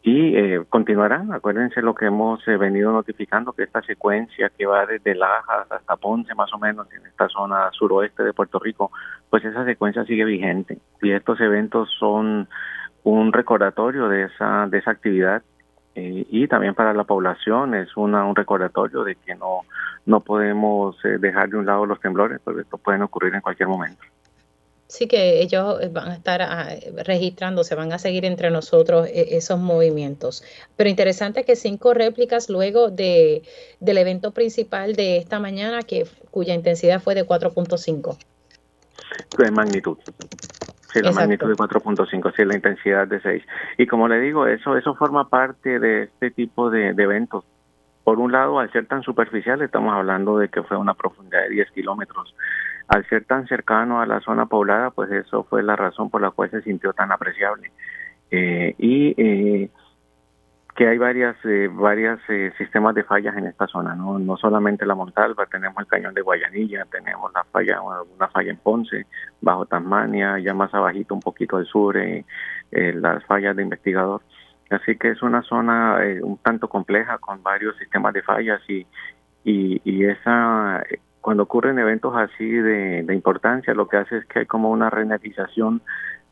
y eh, continuarán. Acuérdense lo que hemos eh, venido notificando, que esta secuencia que va desde Lajas hasta Ponce, más o menos, en esta zona suroeste de Puerto Rico, pues esa secuencia sigue vigente. Y estos eventos son un recordatorio de esa, de esa actividad eh, y también para la población es una, un recordatorio de que no, no podemos dejar de un lado los temblores, porque esto pueden ocurrir en cualquier momento. Sí, que ellos van a estar ah, registrando, se van a seguir entre nosotros eh, esos movimientos. Pero interesante que cinco réplicas luego de, del evento principal de esta mañana, que cuya intensidad fue de 4.5. De magnitud. Sí, la magnitud de 4.5, sí, la intensidad de 6. Y como le digo, eso eso forma parte de este tipo de, de eventos. Por un lado, al ser tan superficial, estamos hablando de que fue una profundidad de 10 kilómetros al ser tan cercano a la zona poblada, pues eso fue la razón por la cual se sintió tan apreciable. Eh, y eh, que hay varias eh, varias sistemas de fallas en esta zona, ¿no? no solamente la Montalva, tenemos el cañón de Guayanilla, tenemos la falla, una falla en Ponce, bajo Tasmania, ya más abajito un poquito al sur, las fallas de investigador. Así que es una zona un tanto compleja con varios sistemas de fallas y, y esa cuando ocurren eventos así de, importancia, lo que hace es que hay como una renatización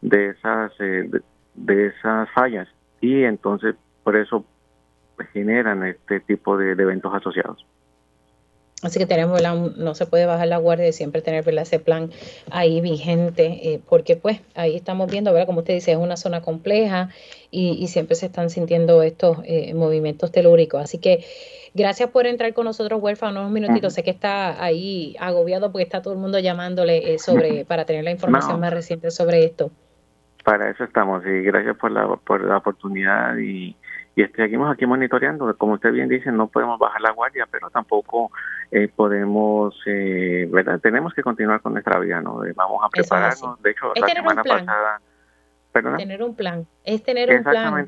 de esas, eh, de, esas fallas y entonces por eso generan este tipo de, eventos asociados. Así que tenemos, no se puede bajar la guardia y siempre tener ese plan ahí vigente, eh, porque pues ahí estamos viendo, ¿verdad? como usted dice, es una zona compleja y, siempre se están sintiendo estos eh, movimientos telúricos. Así que gracias por entrar con nosotros, huérfano, unos minutitos. Sé que está ahí agobiado porque está todo el mundo llamándole eh, sobre para tener la información más reciente sobre esto. Para eso estamos y gracias por la, por la oportunidad y y seguimos aquí monitoreando. Como usted bien dice, no podemos bajar la guardia, pero tampoco eh, podemos, eh, ¿verdad? Tenemos que continuar con nuestra vida, ¿no? Eh, vamos a prepararnos. De hecho, la semana pasada. Tener un plan. Es tener un plan,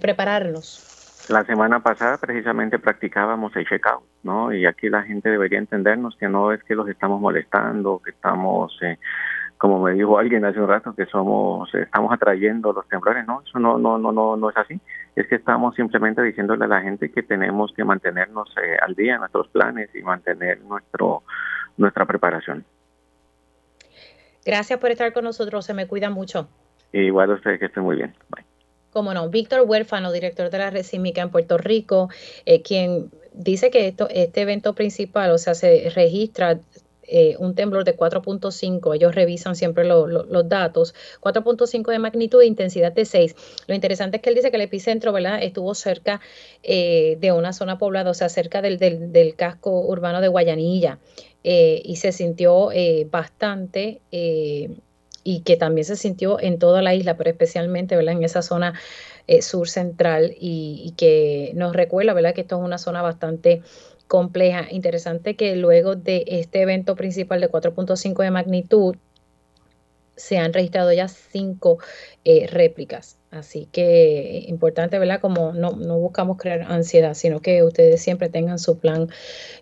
prepararnos. La semana pasada precisamente practicábamos el check-out, ¿no? Y aquí la gente debería entendernos que no es que los estamos molestando, que estamos eh, como me dijo alguien hace un rato que somos estamos atrayendo los temblores no eso no no no no no es así. Es que estamos simplemente diciéndole a la gente que tenemos que mantenernos eh, al día en nuestros planes y mantener nuestro nuestra preparación. Gracias por estar con nosotros se me cuida mucho. Igual usted que esté muy bien. Bye. Como no, Víctor Huérfano, director de la Red en Puerto Rico, eh, quien dice que esto, este evento principal, o sea, se registra eh, un temblor de 4.5, ellos revisan siempre los datos, 4.5 de magnitud e intensidad de 6. Lo interesante es que él dice que el epicentro ¿verdad? estuvo cerca eh, de una zona poblada, o sea, cerca del, casco urbano de Guayanilla, y se sintió bastante y que también se sintió en toda la isla, pero especialmente ¿verdad? en esa zona sur central y, y, que nos recuerda ¿verdad? que esto es una zona bastante compleja. Interesante que luego de este evento principal de 4.5 de magnitud, se han registrado ya cinco eh, réplicas. Así que importante, ¿verdad? Como no, buscamos crear ansiedad, sino que ustedes siempre tengan su plan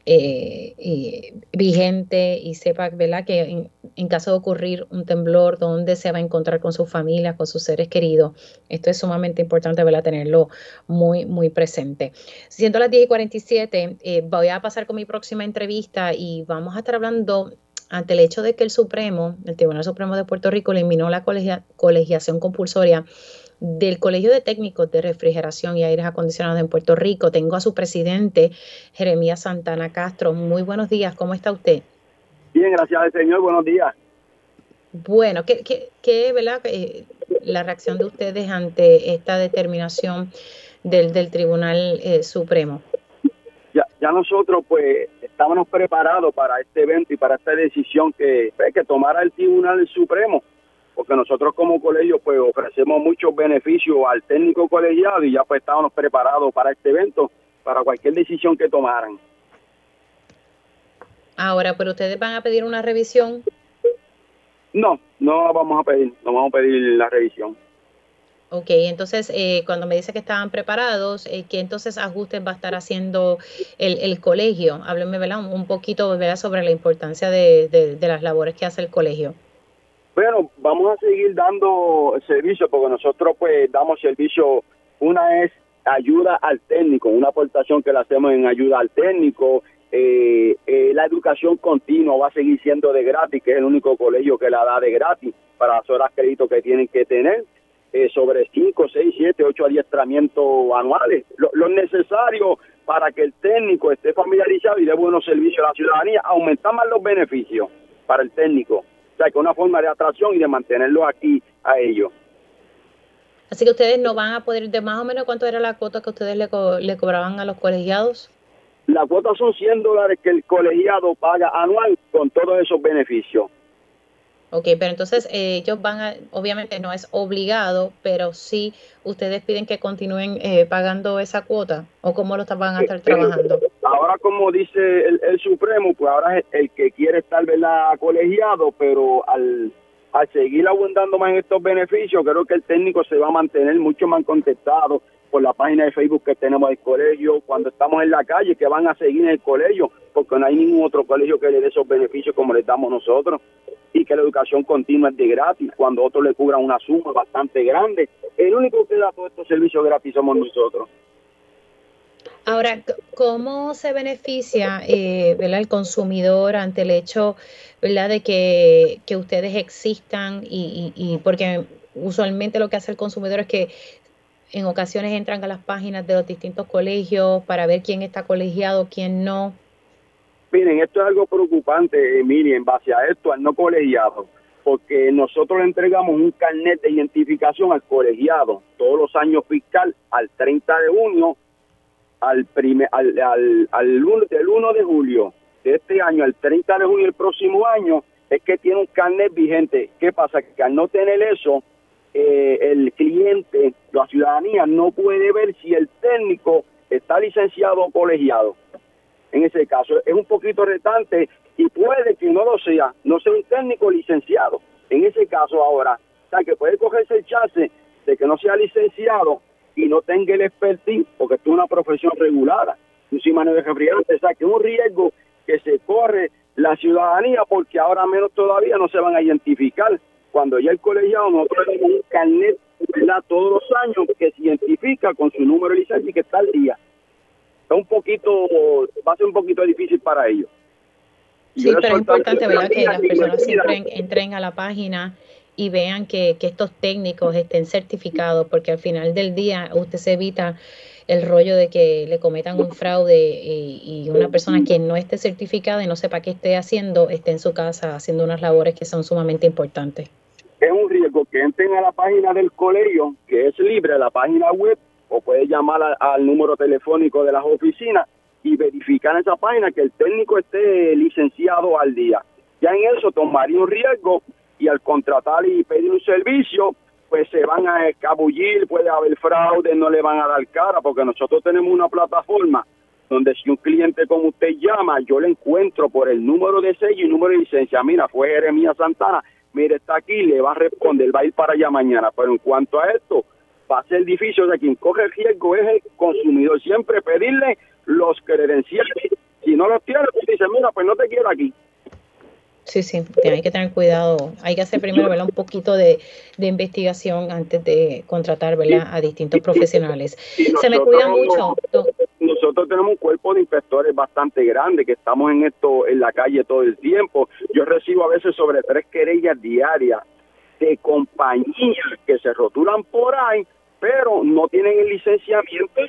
eh, vigente y sepan, ¿verdad? Que en, caso de ocurrir un temblor, dónde se va a encontrar con su familia, con sus seres queridos. Esto es sumamente importante, ¿verdad? Tenerlo muy, muy presente. Siendo las 10 y 47, eh, voy a pasar con mi próxima entrevista y vamos a estar hablando ante el hecho de que el Supremo, el Tribunal Supremo de Puerto Rico, eliminó la colegiación compulsoria del Colegio de Técnicos de Refrigeración y Aires Acondicionados en Puerto Rico. Tengo a su presidente, Jeremías Santana Castro. Muy buenos días, ¿cómo está usted? Bien, gracias al Señor, buenos días. Bueno, ¿qué, qué, qué verdad, eh, la reacción de ustedes ante esta determinación del, del Tribunal eh, Supremo? Ya, ya nosotros pues estábamos preparados para este evento y para esta decisión que, pues, que tomara el Tribunal Supremo, porque nosotros como colegio pues ofrecemos muchos beneficios al técnico colegiado y ya pues estábamos preparados para este evento, para cualquier decisión que tomaran. Ahora, pero ustedes van a pedir una revisión. No, no vamos a pedir, no vamos a pedir la revisión. Ok, entonces eh, cuando me dice que estaban preparados, eh, ¿qué entonces ajustes va a estar haciendo el, colegio? Hábleme ¿verdad? Un, poquito ¿verdad? sobre la importancia de, las labores que hace el colegio. Bueno, vamos a seguir dando servicio porque nosotros pues damos servicio, una es ayuda al técnico, una aportación que le hacemos en ayuda al técnico, eh, la educación continua va a seguir siendo de gratis, que es el único colegio que la da de gratis para las horas crédito que tienen que tener. Eh, sobre 5, 6, 7, 8 adiestramientos anuales, lo, lo, necesario para que el técnico esté familiarizado y dé buenos servicios a la ciudadanía, aumentar más los beneficios para el técnico, o sea, que una forma de atracción y de mantenerlo aquí a ellos. Así que ustedes no van a poder, de más o menos cuánto era la cuota que ustedes le, le cobraban a los colegiados. La cuota son 100 dólares que el colegiado paga anual con todos esos beneficios. Ok, pero entonces eh, ellos van a, obviamente no es obligado, pero sí ustedes piden que continúen eh, pagando esa cuota o cómo lo van a estar trabajando. Ahora, como dice el, Supremo, pues ahora es el que quiere estar ¿verdad? colegiado, pero al, seguir abundando más en estos beneficios, creo que el técnico se va a mantener mucho más contestado por la página de Facebook que tenemos del colegio, cuando estamos en la calle, que van a seguir en el colegio, porque no hay ningún otro colegio que le dé esos beneficios como le damos nosotros y que la educación continua es de gratis, cuando otros le cubran una suma bastante grande. El único que da todos estos servicios gratis somos nosotros. Ahora, ¿cómo se beneficia eh, el consumidor ante el hecho ¿verdad? de que, ustedes existan? Y, y, porque usualmente lo que hace el consumidor es que en ocasiones entran a las páginas de los distintos colegios para ver quién está colegiado, quién no. Miren, esto es algo preocupante, Emilia, en base a esto, al no colegiado, porque nosotros le entregamos un carnet de identificación al colegiado todos los años fiscal al 30 de junio, al, primer, al, al, del 1 de julio de este año al 30 de junio del próximo año, es que tiene un carnet vigente. ¿Qué pasa? Que al no tener eso, eh, el cliente, la ciudadanía, no puede ver si el técnico está licenciado o colegiado. En ese caso, es un poquito retante y puede que no lo sea, no sea un técnico licenciado. En ese caso, ahora, o sea, que puede cogerse el chance de que no sea licenciado y no tenga el expertise, porque es una profesión regulada, encima de refrigerante, o sea, que es un riesgo que se corre la ciudadanía porque ahora menos todavía no se van a identificar. Cuando ya el colegiado nosotros tenemos un carnet todos los años que se identifica con su número de licencia y que está al día. Es un poquito, va a ser un poquito difícil para ellos. Sí, pero es importante ¿verdad? que las personas siempre entren a la página y vean que, que estos técnicos estén certificados, porque al final del día usted se evita el rollo de que le cometan un fraude y, una persona que no esté certificada y no sepa qué esté haciendo, esté en su casa haciendo unas labores que son sumamente importantes. Es un riesgo que entren a la página del colegio, que es libre, la página web, o puede llamar al número telefónico de las oficinas y verificar en esa página que el técnico esté licenciado al día. Ya en eso tomaría un riesgo y al contratar y pedir un servicio, pues se van a escabullir, puede haber fraude, no le van a dar cara, porque nosotros tenemos una plataforma donde si un cliente como usted llama, yo le encuentro por el número de sello y número de licencia, mira, fue Jeremías Santana, mire, está aquí, le va a responder, va a ir para allá mañana, pero en cuanto a esto, va a ser difícil, o sea, quien coge el riesgo es el consumidor, siempre pedirle los credenciales, si no los tiene, pues dice, mira, pues no te quiero aquí. Sí, sí, hay que tener cuidado. Hay que hacer primero un poquito de, investigación antes de contratar ¿verdad? a distintos profesionales. Se me cuida mucho. Nosotros tenemos un cuerpo de inspectores bastante grande que estamos en esto en la calle todo el tiempo. Yo recibo a veces sobre tres querellas diarias de compañías que se rotulan por ahí, pero no tienen el licenciamiento.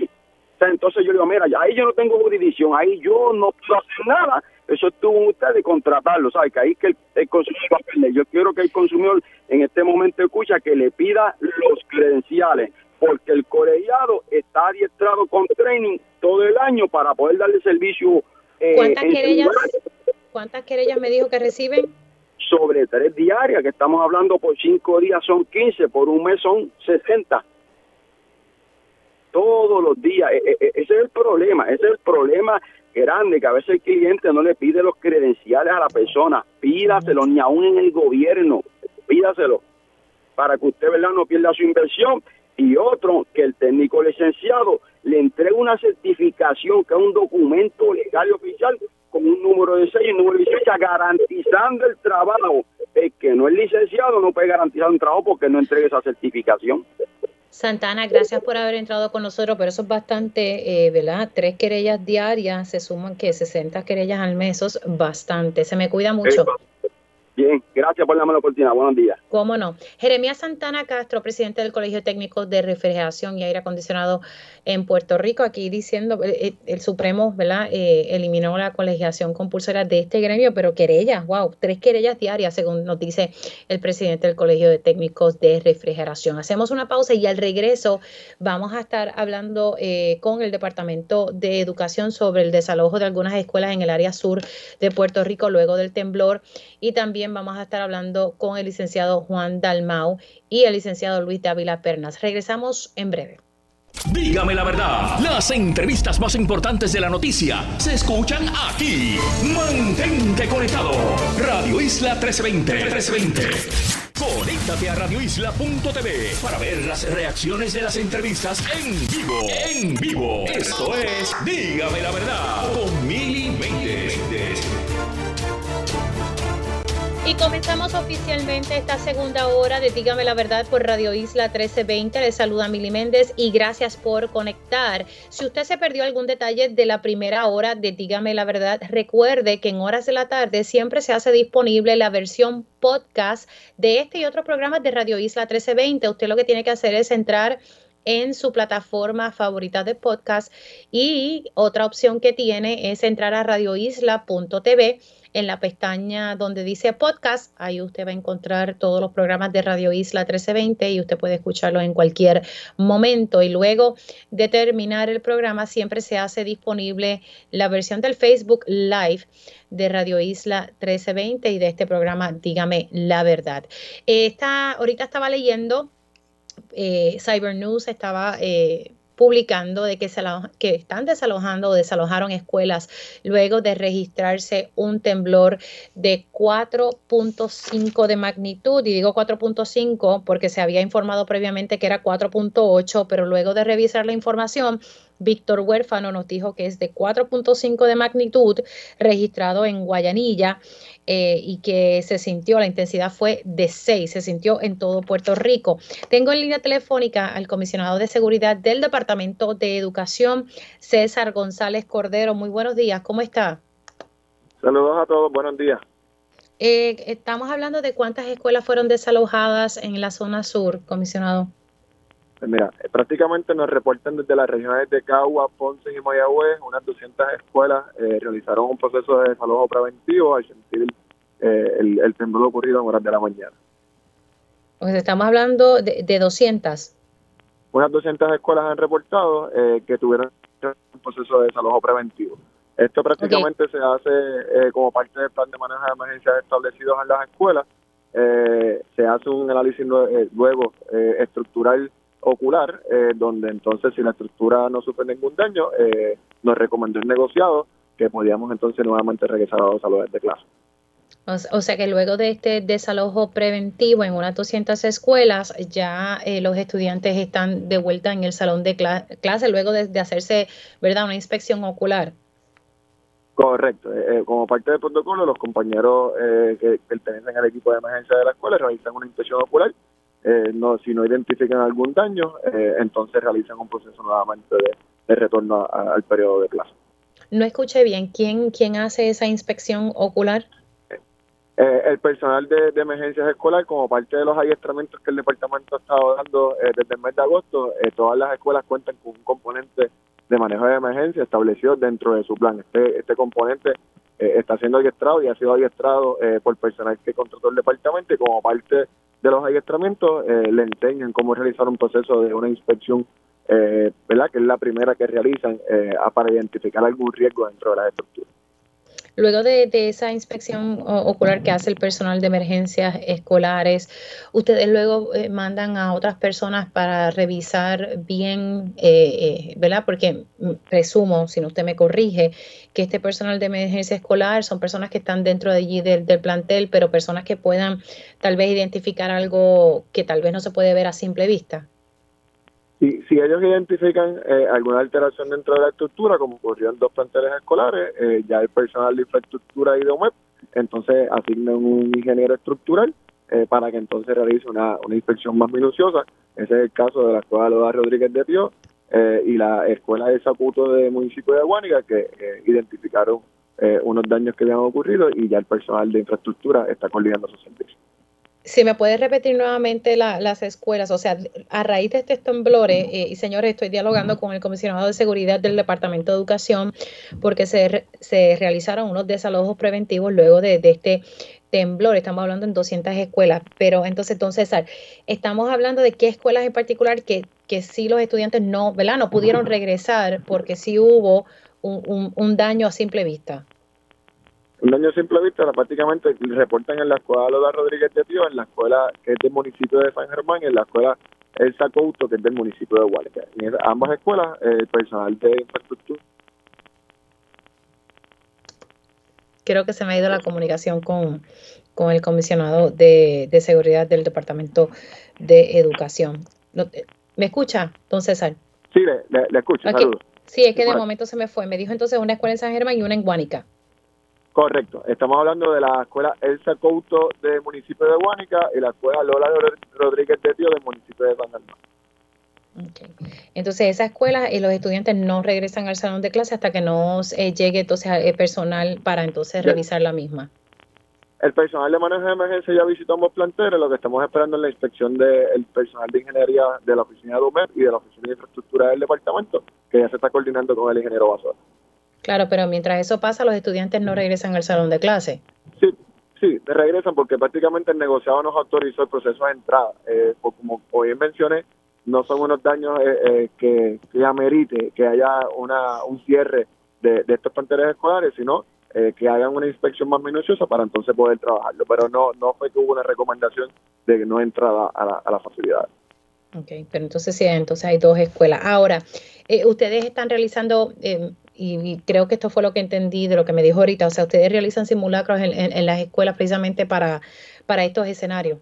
Entonces yo digo, mira, ahí yo no tengo jurisdicción, ahí yo no puedo hacer nada eso estuvo usted de contratarlo, ¿sabes? Que ahí que el, consumidor, yo quiero que el consumidor en este momento escucha que le pida los credenciales, porque el colegiado está adiestrado con training todo el año para poder darle servicio. Eh, ¿Cuántas, querellas, ¿Cuántas querellas me dijo que reciben? Sobre tres diarias, que estamos hablando por cinco días son 15, por un mes son 60 todos los días. E, e, e, ese es el problema, ese es el problema grande, que a veces el cliente no le pide los credenciales a la persona, pídaselo, ni aún en el gobierno, pídaselo, para que usted ¿verdad? no pierda su inversión. Y otro, que el técnico licenciado le entregue una certificación, que es un documento legal y oficial, con un número de sello y un número de licencia, garantizando el trabajo. El que no es licenciado no puede garantizar un trabajo porque no entregue esa certificación. Santana, gracias por haber entrado con nosotros, pero eso es bastante, eh, ¿verdad? Tres querellas diarias, se suman que 60 querellas al mes, eso es bastante. Se me cuida mucho. Bien, gracias por la mano oportunidad. Buenos días. Cómo no. Jeremías Santana Castro, presidente del Colegio Técnico de Refrigeración y Aire Acondicionado en Puerto Rico, aquí diciendo, el, eh, eh, el Supremo, ¿verdad? Eh, eliminó la colegiación compulsoria de este gremio, pero querellas, wow, tres querellas diarias, según nos dice el presidente del Colegio de Técnicos de Refrigeración. Hacemos una pausa y al regreso vamos a estar hablando con el Departamento de Educación sobre el desalojo de algunas escuelas en el área sur de Puerto Rico luego del temblor y también vamos a estar hablando con el licenciado Juan Dalmau y el licenciado Luis Dávila Pernas. Regresamos en breve. Dígame la verdad, las entrevistas más importantes de la noticia se escuchan aquí. Mantente conectado. Radio Isla 1320. 1320. Conéctate a radioisla.tv para ver las reacciones de las entrevistas en vivo. En vivo. Esto es Dígame la verdad con Mili Y comenzamos oficialmente esta segunda hora de Dígame la Verdad por Radio Isla 1320. Les saluda Mili Méndez y gracias por conectar. Si usted se perdió algún detalle de la primera hora de Dígame la Verdad, recuerde que en horas de la tarde siempre se hace disponible la versión podcast de este y otros programas de Radio Isla 1320. Usted lo que tiene que hacer es entrar en su plataforma favorita de podcast. Y otra opción que tiene es entrar a radioisla.tv en la pestaña donde dice podcast, ahí usted va a encontrar todos los programas de Radio Isla 1320 y usted puede escucharlo en cualquier momento. Y luego de terminar el programa, siempre se hace disponible la versión del Facebook Live de Radio Isla 1320 y de este programa Dígame la verdad. Esta, ahorita estaba leyendo eh, Cyber News, estaba eh, publicando de que, se que están desalojando o desalojaron escuelas luego de registrarse un temblor de 4.5 de magnitud. Y digo 4.5 porque se había informado previamente que era 4.8, pero luego de revisar la información, Víctor Huérfano nos dijo que es de 4.5 de magnitud registrado en Guayanilla eh, y que se sintió, la intensidad fue de 6, se sintió en todo Puerto Rico. Tengo en línea telefónica al comisionado de seguridad del Departamento de Educación, César González Cordero. Muy buenos días, ¿cómo está? Saludos a todos, buenos días. Eh, estamos hablando de cuántas escuelas fueron desalojadas en la zona sur, comisionado. Pues mira, eh, prácticamente nos reportan desde las regiones de Cagua, Ponce y Mayagüez, unas 200 escuelas eh, realizaron un proceso de desalojo preventivo al sentir eh, el, temblor ocurrido en horas de la mañana. Pues estamos hablando de, de 200. Unas 200 escuelas han reportado que tuvieron un proceso de desalojo preventivo. Esto prácticamente se hace como parte del plan de manejo de emergencias establecidos en las escuelas. se hace un análisis luego estructural ocular, eh, donde entonces si la estructura no sufre ningún daño, eh, nos recomendó el negociado que podíamos entonces nuevamente regresar a los salones de clase. O, sea que luego de este desalojo preventivo en unas 200 escuelas, ya eh, los estudiantes están de vuelta en el salón de clase luego de, hacerse, ¿verdad?, una inspección ocular. Correcto. como parte del protocolo, los compañeros que pertenecen al equipo de emergencia de la escuela realizan una inspección ocular eh, no, si no identifican algún daño, eh, entonces realizan un proceso nuevamente de, retorno al periodo de plazo. No escuché bien, ¿quién, quién hace esa inspección ocular? Eh, el personal de, emergencias escolar, como parte de los adiestramientos que el departamento ha estado dando desde el mes de agosto, todas las escuelas cuentan con un componente de manejo de emergencia establecido dentro de su plan. Este, este componente está siendo adiestrado y ha sido adiestrado por personal que contrató el departamento y como parte de los adiestramientos eh, le enseñan cómo realizar un proceso de una inspección, eh, ¿verdad? Que es la primera que realizan eh, para identificar algún riesgo dentro de la estructura. Luego de, esa inspección ocular que hace el personal de emergencias escolares, ustedes luego eh, mandan a otras personas para revisar bien, eh, eh, ¿verdad? Porque mm, presumo, si no usted me corrige, que este personal de emergencia escolar son personas que están dentro de allí del, del plantel, pero personas que puedan tal vez identificar algo que tal vez no se puede ver a simple vista. Si, si ellos identifican eh, alguna alteración dentro de la estructura, como ocurrió en dos planteles escolares, eh, ya el personal de infraestructura y de web, entonces asignan un ingeniero estructural eh, para que entonces realice una, una inspección más minuciosa. Ese es el caso de la Escuela Loda Rodríguez de Pío y la Escuela de Sacuto del municipio de Aguánica, que identificaron unos daños que habían ocurrido y ya el personal de infraestructura está coordinando sus servicios. Si me puedes repetir nuevamente las escuelas, o sea, a raíz de este temblores, eh, y señores, estoy dialogando con el comisionado de seguridad del Departamento de Educación porque se, se realizaron unos desalojos preventivos luego de, este temblor, estamos hablando en 200 escuelas, pero entonces, entonces, estamos hablando de qué escuelas en particular que, que sí los estudiantes no, ¿verdad? No pudieron regresar porque sí hubo un, un daño a simple vista. Un daño simple vista, prácticamente reportan en la escuela Lola Rodríguez de Tío, en la escuela que es del municipio de San Germán y en la escuela Elsa Couto, que es del municipio de Hualca. En ambas escuelas, el personal de infraestructura. Creo que se me ha ido la comunicación con, con el comisionado de, seguridad del Departamento de Educación. Eh, ¿Me escucha, don César? Sí, le, le, escucho. Sí, es que de momento se me fue. Me dijo entonces una escuela en San Germán y una en Guánica. Correcto. Estamos hablando de la escuela Elsa Couto del municipio de Guánica y la escuela Lola Rodríguez de Tío del municipio de San Okay. Entonces, esa escuela y los estudiantes no regresan al salón de clase hasta que no eh, llegue entonces el personal para entonces revisar la misma. el personal de manejo de emergencia ya visitó ambos planteles, lo que estamos esperando es la inspección del personal de ingeniería de la oficina de UMED y de la oficina de infraestructura del departamento, que ya se está coordinando con el ingeniero Basora. Claro, pero mientras eso pasa, los estudiantes no regresan al salón de clase. Sí, sí, regresan porque prácticamente el negociado nos autorizó el proceso de entrada. Eh, pues como hoy mencioné, no son unos daños eh, eh, que, que amerite que haya una, un cierre de, de estos planteles escolares, sino eh, que hagan una inspección más minuciosa para entonces poder trabajarlo. Pero no no fue que hubo una recomendación de no entrada a la, a la facilidad. Ok, pero entonces sí, entonces hay dos escuelas. Ahora, eh, ustedes están realizando, eh, y, creo que esto fue lo que entendí de lo que me dijo ahorita, o sea, ustedes realizan simulacros en, las escuelas precisamente para, para estos escenarios.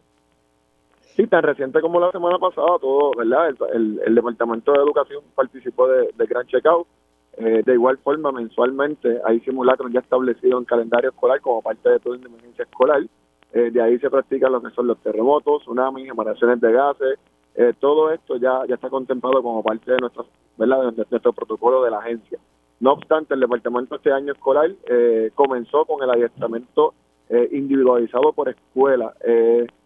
Sí, tan reciente como la semana pasada, todo, ¿verdad? El, el, Departamento de Educación participó de, de Gran Checkout eh, de igual forma, mensualmente hay simulacros ya establecidos en calendario escolar como parte de toda emergencia escolar. Eh, de ahí se practican lo que son los terremotos, tsunamis, emanaciones de gases. Eh, todo esto ya, ya está contemplado como parte de nuestro, ¿verdad? De nuestro protocolo de la agencia. No obstante, el departamento este año escolar comenzó con el adiestramiento individualizado por escuela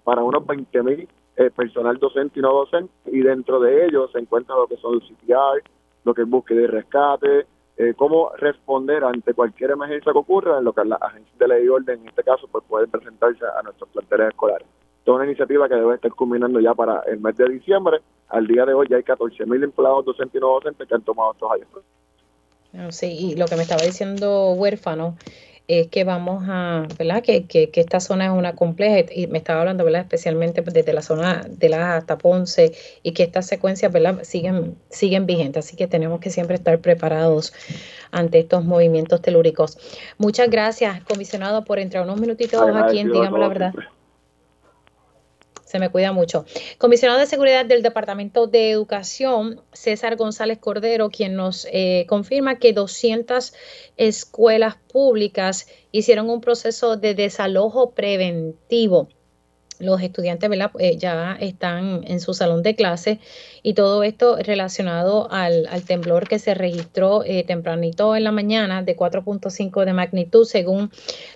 para unos 20.000 personal docente y no docente, y dentro de ellos se encuentra lo que son los CPR, lo que es búsqueda y rescate, eh, cómo responder ante cualquier emergencia que ocurra, en lo que las agencias de ley y orden, en este caso, pues pueden presentarse a nuestros planteles escolares. Toda una iniciativa que debe estar culminando ya para el mes de diciembre. Al día de hoy ya hay 14.000 empleados docentes y no docentes que han tomado estos años. Sí, y lo que me estaba diciendo huérfano es que vamos a, ¿verdad? Que, que, que, esta zona es una compleja y me estaba hablando, ¿verdad? Especialmente desde la zona de la hasta Ponce y que estas secuencias, ¿verdad? Siguen, siguen vigentes, así que tenemos que siempre estar preparados ante estos movimientos telúricos. Muchas gracias, comisionado, por entrar unos minutitos aquí en Digamos la Verdad se me cuida mucho. Comisionado de Seguridad del Departamento de Educación, César González Cordero, quien nos eh, confirma que 200 escuelas públicas hicieron un proceso de desalojo preventivo los estudiantes eh, ya están en su salón de clase y todo esto relacionado al, temblor que se registró eh, tempranito en la mañana de 4.5 de magnitud según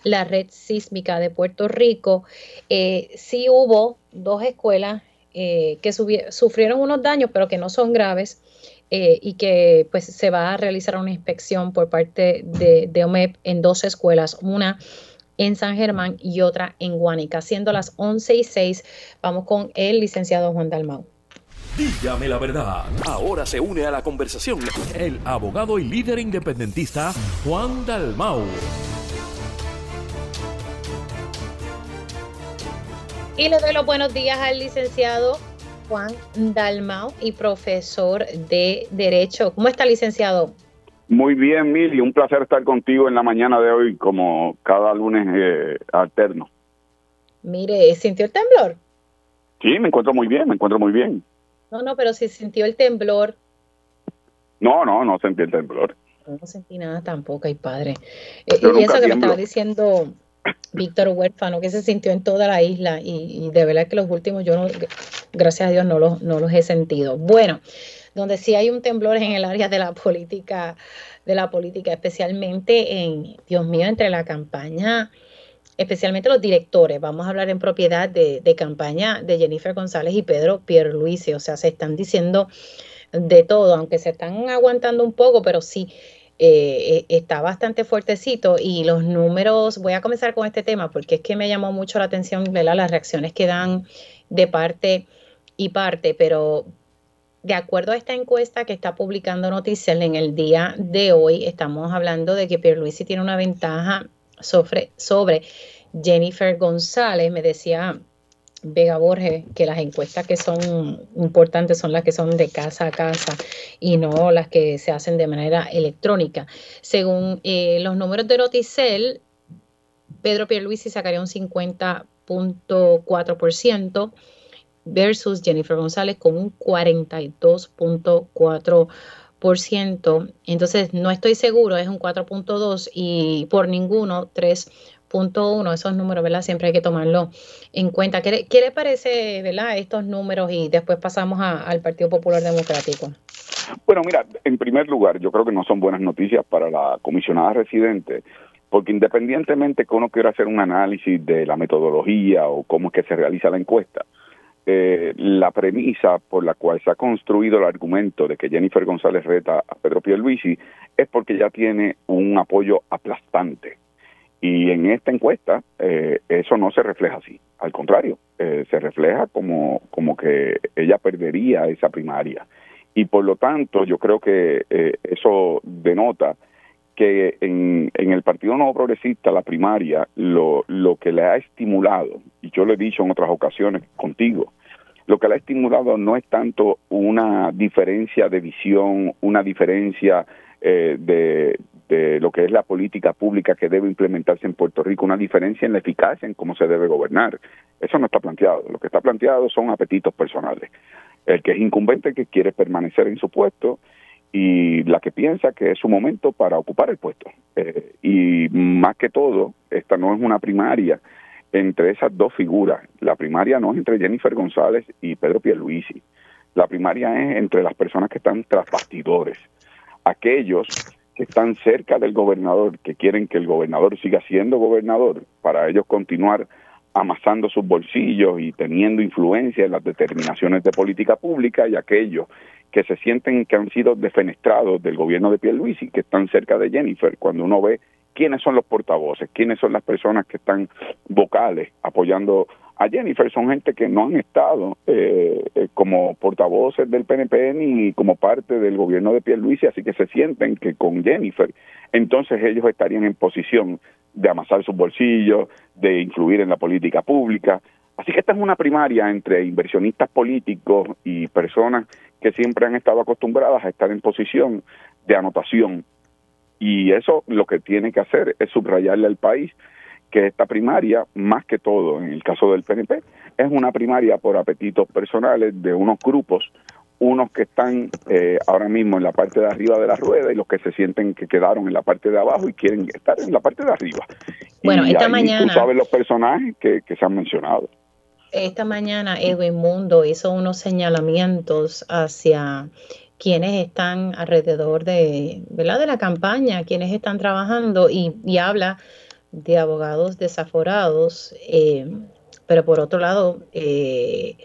la red sísmica de Puerto Rico. Eh, sí hubo dos escuelas eh, que sufrieron unos daños pero que no son graves. y que pues se va a realizar una inspección por parte de, de OMEP en dos escuelas, una en San Germán y otra en Guánica. Siendo las 11 y 6, vamos con el licenciado Juan Dalmau. Dígame la verdad. Ahora se une a la conversación el abogado y líder independentista Juan Dalmau. Y le doy los buenos días al licenciado Juan Dalmau y profesor de Derecho. ¿Cómo está, licenciado? Muy bien, Mili, un placer estar contigo en la mañana de hoy, como cada lunes eh, alterno. Mire, ¿sintió el temblor? Sí, me encuentro muy bien, me encuentro muy bien. No, no, pero si sintió el temblor. No, no, no sentí el temblor. No, sentí nada tampoco, ay padre. Eh, y eso que me estaba diciendo Víctor Huérfano, que se sintió en toda la isla, y, de verdad que los últimos yo no, gracias a Dios, no los, no los he sentido. Bueno donde sí hay un temblor en el área de la política, de la política, especialmente en, Dios mío, entre la campaña, especialmente los directores. Vamos a hablar en propiedad de, campaña de Jennifer González y Pedro Pierluisi. O sea, se están diciendo de todo, aunque se están aguantando un poco, pero sí. Eh, está bastante fuertecito y los números, voy a comenzar con este tema porque es que me llamó mucho la atención las reacciones que dan de parte y parte, pero de acuerdo a esta encuesta que está publicando Noticel en el día de hoy, estamos hablando de que Pierluisi tiene una ventaja sobre, sobre Jennifer González. Me decía Vega Borges que las encuestas que son importantes son las que son de casa a casa y no las que se hacen de manera electrónica. Según eh, los números de Noticel, Pedro Pierluisi sacaría un 50.4% versus Jennifer González con un 42.4%. Entonces, no estoy seguro, es un 4.2 y por ninguno 3.1. Esos números, ¿verdad? Siempre hay que tomarlo en cuenta. ¿Qué, le parece, ¿verdad? Estos números y después pasamos al Partido Popular Democrático. Bueno, mira, en primer lugar, yo creo que no son buenas noticias para la comisionada residente porque independientemente que uno quiera hacer un análisis de la metodología o cómo es que se realiza la encuesta, eh, la premisa por la cual se ha construido el argumento de que Jennifer González reta a Pedro Pierluisi es porque ya tiene un apoyo aplastante. Y en esta encuesta eh, eso no se refleja así, al contrario, eh, se refleja como, como que ella perdería esa primaria. Y por lo tanto yo creo que eso denota que en, en, el Partido Nuevo Progresista la primaria lo, lo que le ha estimulado, y yo lo he dicho en otras ocasiones contigo, lo que le ha estimulado no es tanto una diferencia de visión, una diferencia eh, de, de lo que es la política pública que debe implementarse en Puerto Rico, una diferencia en la eficacia en cómo se debe gobernar. Eso no está planteado. Lo que está planteado son apetitos personales. El que es incumbente que quiere permanecer en su puesto y la que piensa que es su momento para ocupar el puesto. Eh, y más que todo, esta no es una primaria entre esas dos figuras. La primaria no es entre Jennifer González y Pedro Pierluisi. La primaria es entre las personas que están tras bastidores. Aquellos que están cerca del gobernador, que quieren que el gobernador siga siendo gobernador, para ellos continuar amasando sus bolsillos y teniendo influencia en las determinaciones de política pública y aquellos que se sienten que han sido defenestrados del gobierno de Pierluisi, que están cerca de Jennifer, cuando uno ve quiénes son los portavoces, quiénes son las personas que están vocales apoyando a Jennifer, son gente que no han estado eh, eh, como portavoces del PNP ni como parte del gobierno de Pierluisi, así que se sienten que con Jennifer entonces ellos estarían en posición de amasar sus bolsillos, de influir en la política pública. Así que esta es una primaria entre inversionistas políticos y personas que siempre han estado acostumbradas a estar en posición de anotación. Y eso lo que tiene que hacer es subrayarle al país que esta primaria, más que todo en el caso del PNP, es una primaria por apetitos personales de unos grupos, unos que están eh, ahora mismo en la parte de arriba de la rueda y los que se sienten que quedaron en la parte de abajo y quieren estar en la parte de arriba. Bueno, esta mañana... Tú sabes los personajes que, que se han mencionado esta mañana Edwin Mundo hizo unos señalamientos hacia quienes están alrededor de, de la campaña, quienes están trabajando y, habla de abogados desaforados, eh, pero por otro lado, eh,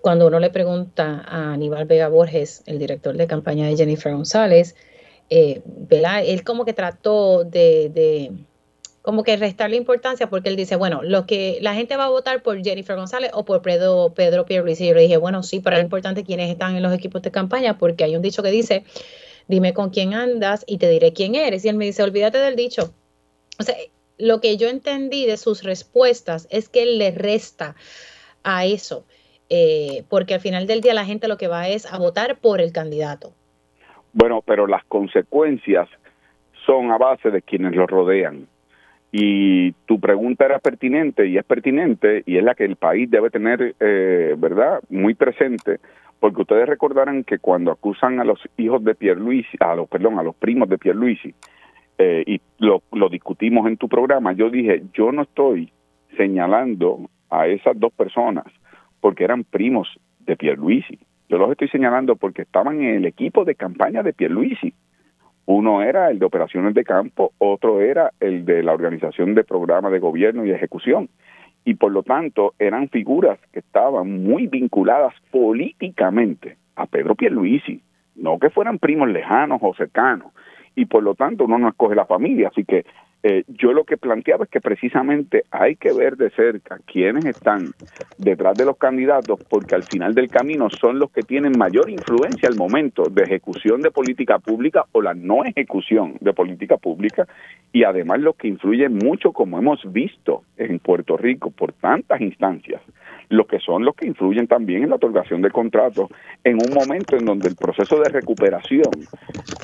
cuando uno le pregunta a Aníbal Vega Borges, el director de campaña de Jennifer González, eh, él como que trató de como que restarle importancia porque él dice, bueno, lo que la gente va a votar por Jennifer González o por Pedro, Pedro Pierluisi. Y yo le dije, bueno, sí, pero es importante quiénes están en los equipos de campaña porque hay un dicho que dice, dime con quién andas y te diré quién eres. Y él me dice, olvídate del dicho. O sea, lo que yo entendí de sus respuestas es que él le resta a eso, eh, porque al final del día la gente lo que va es a votar por el candidato. Bueno, pero las consecuencias son a base de quienes lo rodean y tu pregunta era pertinente y es pertinente y es la que el país debe tener, eh, ¿verdad?, muy presente, porque ustedes recordarán que cuando acusan a los hijos de Pierluisi, a los, perdón, a los primos de Pierluisi, eh, y lo, lo discutimos en tu programa, yo dije, yo no estoy señalando a esas dos personas porque eran primos de Pierluisi, yo los estoy señalando porque estaban en el equipo de campaña de Pierluisi uno era el de operaciones de campo, otro era el de la organización de programas de gobierno y ejecución. Y por lo tanto eran figuras que estaban muy vinculadas políticamente a Pedro Pierluisi, no que fueran primos lejanos o cercanos. Y por lo tanto uno no escoge la familia. Así que eh, yo lo que planteaba es que precisamente hay que ver de cerca quiénes están detrás de los candidatos, porque al final del camino son los que tienen mayor influencia al momento de ejecución de política pública o la no ejecución de política pública, y además los que influyen mucho, como hemos visto en Puerto Rico por tantas instancias, los que son los que influyen también en la otorgación de contratos en un momento en donde el proceso de recuperación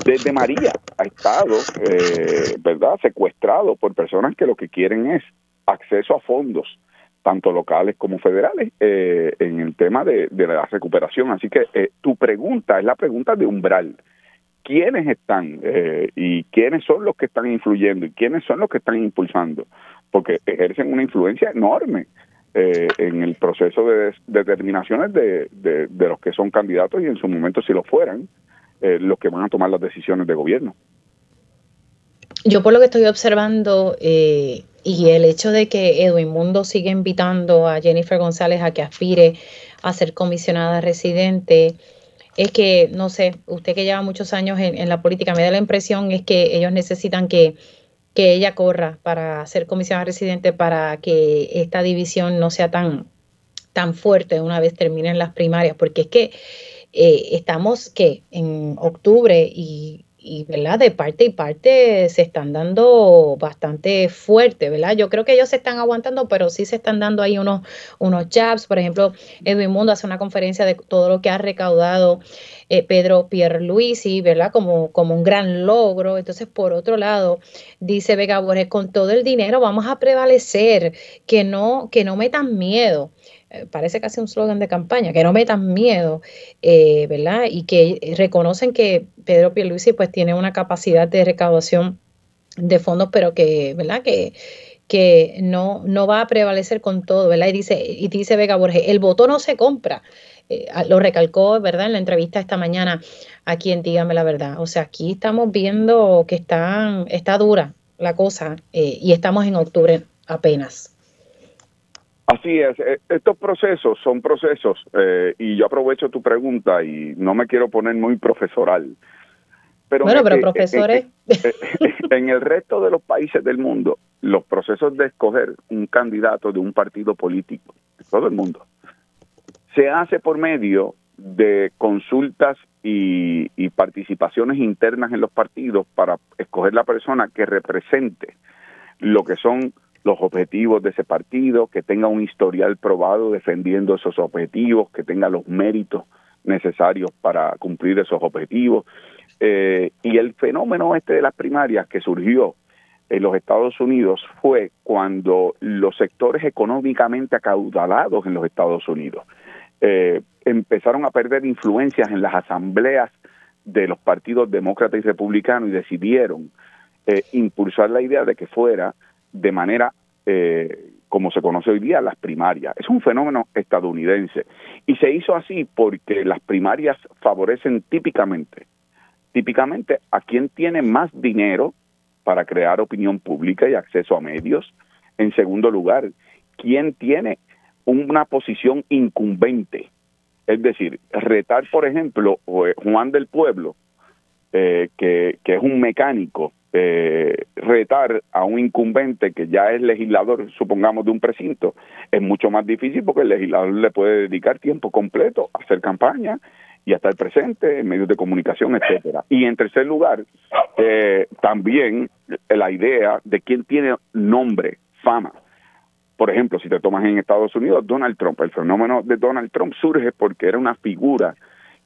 desde María ha estado, eh, ¿verdad?, secuestrado por personas que lo que quieren es acceso a fondos tanto locales como federales, eh, en el tema de, la recuperación. Así que eh, tu pregunta es la pregunta de umbral. ¿Quiénes están y quiénes son los que están influyendo y quiénes son los que están impulsando? Porque ejercen una influencia enorme eh, en el proceso de determinaciones de, de, los que son candidatos y en su momento si lo fueran, eh, los que van a tomar las decisiones de gobierno. yo por lo que estoy observando eh, y el hecho de que Edwin Mundo sigue invitando a Jennifer González a que aspire a ser comisionada residente, es que, no sé, usted que lleva muchos años en, la política, me da la impresión es que ellos necesitan que, que ella corra para ser comisionada residente para que esta división no sea tan, tan fuerte una vez terminen las primarias, porque es que eh, estamos que en octubre y ¿verdad? de parte y parte se están dando bastante fuerte, ¿verdad? Yo creo que ellos se están aguantando, pero sí se están dando ahí unos, unos jabs. Por ejemplo, Edwin Mundo hace una conferencia de todo lo que ha recaudado eh, Pedro Pierluisi, ¿verdad? Como, como un gran logro. Entonces, por otro lado, dice Vega Borges, con todo el dinero vamos a prevalecer, que no, que no metan miedo. Eh, parece casi un slogan de campaña, que no metan miedo, eh, ¿verdad? Y que reconocen que Pedro Pierluisi pues tiene una capacidad de recaudación de fondos, pero que, ¿verdad? Que, que no, no va a prevalecer con todo, ¿verdad? Y dice, y dice Vega Borges, el voto no se compra. Eh, lo recalcó, ¿verdad? En la entrevista esta mañana aquí en Dígame la Verdad. O sea, aquí estamos viendo que están, está dura la cosa y estamos en octubre apenas. Así es, eh, estos procesos son procesos eh, y yo aprovecho tu pregunta y no me quiero poner muy profesoral. Pero bueno, pero profesores. En, el resto de los países del mundo, los procesos de escoger un candidato de un partido político, todo el mundo, se hace por medio de consultas y participaciones internas en los partidos para escoger la persona que represente lo que son los objetivos de ese partido, que tenga un historial probado defendiendo esos objetivos, que tenga los méritos necesarios para cumplir esos objetivos. Eh, y el fenómeno este de las primarias que surgió en los Estados Unidos fue cuando los sectores económicamente acaudalados en los Estados Unidos eh, empezaron a perder influencias en las asambleas de los partidos demócrata y republicano y decidieron eh, impulsar la idea de que fuera de manera eh, como se conoce hoy día, las primarias. Es un fenómeno estadounidense. Y se hizo así porque las primarias favorecen típicamente, típicamente a quien tiene más dinero para crear opinión pública y acceso a medios. En segundo lugar, quien tiene una posición incumbente. Es decir, retar, por ejemplo, eh, Juan del Pueblo, eh, que, que es un mecánico eh, retar a un incumbente que ya es legislador, supongamos, de un precinto, es mucho más difícil porque el legislador le puede dedicar tiempo completo a hacer campaña y a estar presente en medios de comunicación, etcétera. Y en tercer lugar, eh, también la idea de quién tiene nombre, fama. Por ejemplo, si te tomas en Estados Unidos, Donald Trump, el fenómeno de Donald Trump surge porque era una figura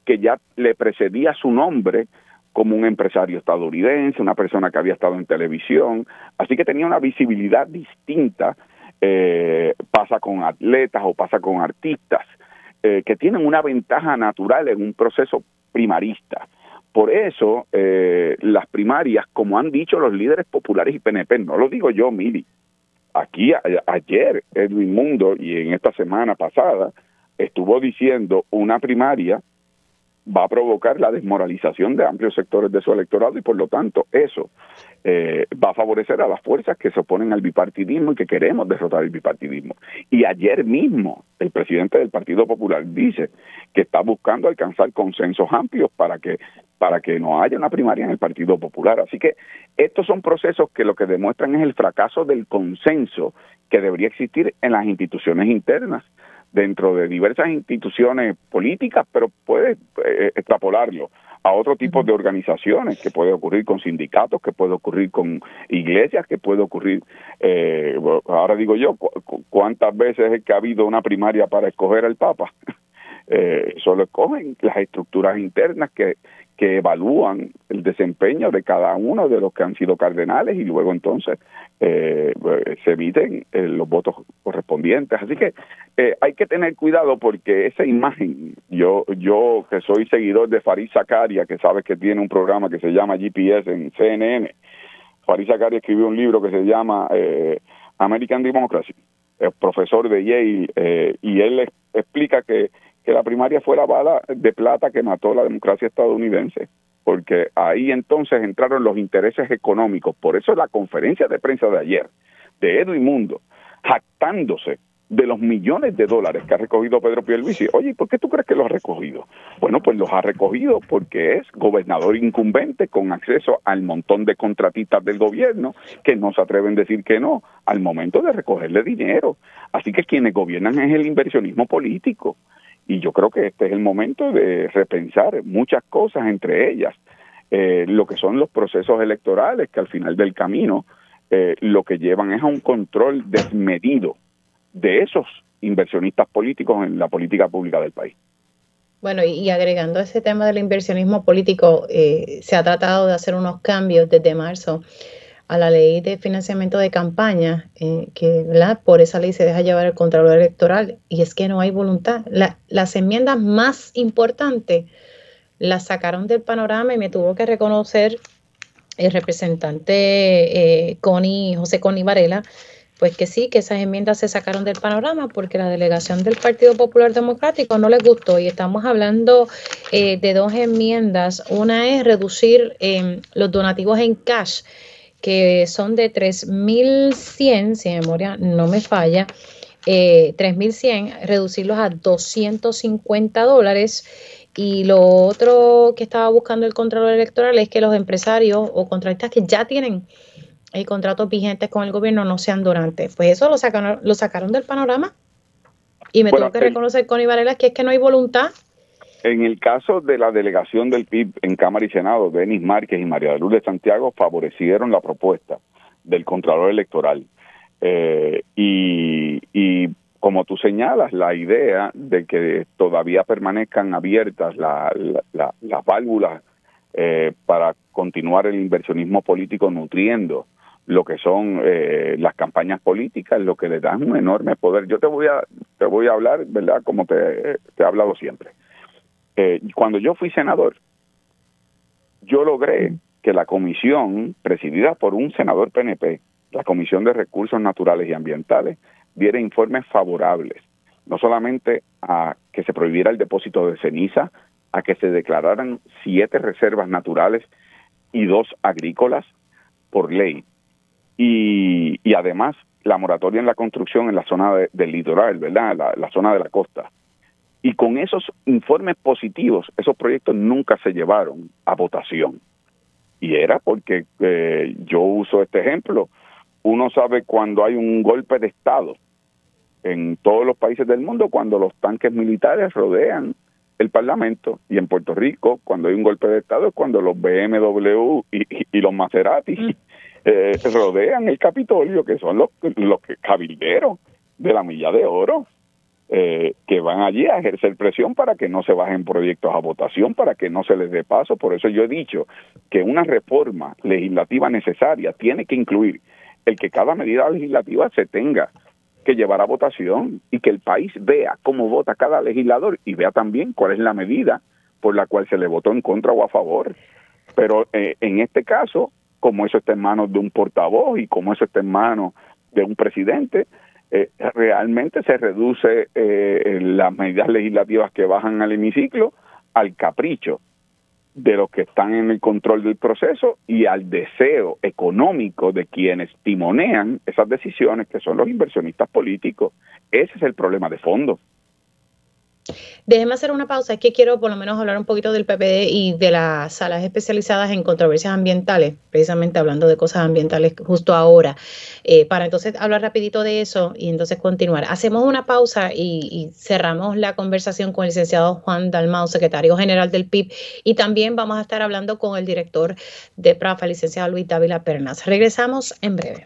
que ya le precedía su nombre como un empresario estadounidense, una persona que había estado en televisión, así que tenía una visibilidad distinta, eh, pasa con atletas o pasa con artistas, eh, que tienen una ventaja natural en un proceso primarista. Por eso, eh, las primarias, como han dicho los líderes populares y PNP, no lo digo yo, Mili, aquí ayer Edwin Mundo y en esta semana pasada estuvo diciendo una primaria va a provocar la desmoralización de amplios sectores de su electorado y por lo tanto eso eh, va a favorecer a las fuerzas que se oponen al bipartidismo y que queremos derrotar el bipartidismo. Y ayer mismo el presidente del Partido Popular dice que está buscando alcanzar consensos amplios para que para que no haya una primaria en el Partido Popular. Así que estos son procesos que lo que demuestran es el fracaso del consenso que debería existir en las instituciones internas dentro de diversas instituciones políticas, pero puede eh, extrapolarlo a otro tipo de organizaciones, que puede ocurrir con sindicatos, que puede ocurrir con iglesias, que puede ocurrir, eh, ahora digo yo, ¿cuántas veces es que ha habido una primaria para escoger al Papa? [LAUGHS] Eh, solo escogen las estructuras internas que, que evalúan el desempeño de cada uno de los que han sido cardenales y luego entonces eh, se emiten eh, los votos correspondientes. Así que eh, hay que tener cuidado porque esa imagen, yo yo que soy seguidor de Farid Zakaria, que sabes que tiene un programa que se llama GPS en CNN, Farid Zakaria escribió un libro que se llama American Democracy, es profesor de Yale, y él explica que que la primaria fue la bala de plata que mató la democracia estadounidense. porque ahí entonces entraron los intereses económicos. Por eso la conferencia de prensa de ayer de Edwin Mundo, jactándose de los millones de dólares que ha recogido Pedro Pierluisi. Oye, ¿por qué tú crees que los ha recogido? Bueno, pues los ha recogido porque es gobernador incumbente con acceso al montón de contratistas del gobierno que no se atreven a decir que no al momento de recogerle dinero. Así que quienes gobiernan es el inversionismo político. Y yo creo que este es el momento de repensar muchas cosas, entre ellas eh, lo que son los procesos electorales, que al final del camino eh, lo que llevan es a un control desmedido de esos inversionistas políticos en la política pública del país. Bueno, y, agregando ese tema del inversionismo político, eh, se ha tratado de hacer unos cambios desde marzo a la ley de financiamiento de campaña, eh, que por esa ley se deja llevar el control electoral, y es que no hay voluntad. las enmiendas más importantes las sacaron del panorama y me tuvo que reconocer el representante eh, José Connie Varela, pues que sí, que esas enmiendas se sacaron del panorama porque la delegación del Partido Popular Democrático no les gustó y estamos hablando eh, de dos enmiendas. Una es reducir eh, los donativos en cash, que son de 3.100, si memoria no me falla, eh, 3.100, reducirlos a 250 dólares. Y lo otro que estaba buscando el control electoral es que los empresarios o contratistas que ya tienen y contratos vigentes con el gobierno no sean donantes. Pues eso lo sacaron, lo sacaron del panorama. Y me tengo que reconocer con Ibarela que es que no hay voluntad. En el caso de la delegación del PIB en Cámara y Senado, Denis Márquez y María de Luz de Santiago favorecieron la propuesta del Contralor Electoral. Eh, y, y como tú señalas, la idea de que todavía permanezcan abiertas las válvulas eh, para continuar el inversionismo político nutriendo lo que son eh, las campañas políticas, lo que le dan un enorme poder. Yo te voy a, te voy a hablar, ¿verdad? Como te, he hablado siempre. Eh, cuando yo fui senador, yo logré que la comisión, presidida por un senador PNP, la Comisión de Recursos Naturales y Ambientales, diera informes favorables, no solamente a que se prohibiera el depósito de ceniza, a que se declararan siete reservas naturales y dos agrícolas por ley, y, además la moratoria en la construcción en la zona del litoral, ¿verdad? La, zona de la costa. Y con esos informes positivos, esos proyectos nunca se llevaron a votación. Y era porque eh, yo uso este ejemplo. Uno sabe cuando hay un golpe de Estado en todos los países del mundo, cuando los tanques militares rodean el Parlamento. Y en Puerto Rico, cuando hay un golpe de Estado, es cuando los BMW y, los Maserati mm [LAUGHS] eh, rodean el Capitolio, que son los, los cabilderos de la milla de oro, eh, que van allí a ejercer presión para que no se bajen proyectos a votación, para que no se les dé paso. Por eso yo he dicho que una reforma legislativa necesaria tiene que incluir el que cada medida legislativa se tenga que llevar a votación y que el país vea cómo vota cada legislador y vea también cuál es la medida por la cual se le votó en contra o a favor. Pero eh, en este caso, como eso está en manos de un portavoz y como eso está en manos de un presidente, eh, realmente se reduce eh, las medidas legislativas que bajan al hemiciclo al capricho de los que están en el control del proceso y al deseo económico de quienes timonean esas decisiones, que son los inversionistas políticos. Ese es el problema de fondo. Déjeme hacer una pausa, es que quiero por lo menos hablar un poquito del PPD y de las salas especializadas en controversias ambientales, precisamente hablando de cosas ambientales justo ahora, eh, para entonces hablar rapidito de eso y entonces continuar. Hacemos una pausa y, cerramos la conversación con el licenciado Juan Dalmau, secretario general del PIB, y también vamos a estar hablando con el director de PRAFA, licenciado Luis Dávila Pernas. Regresamos en breve.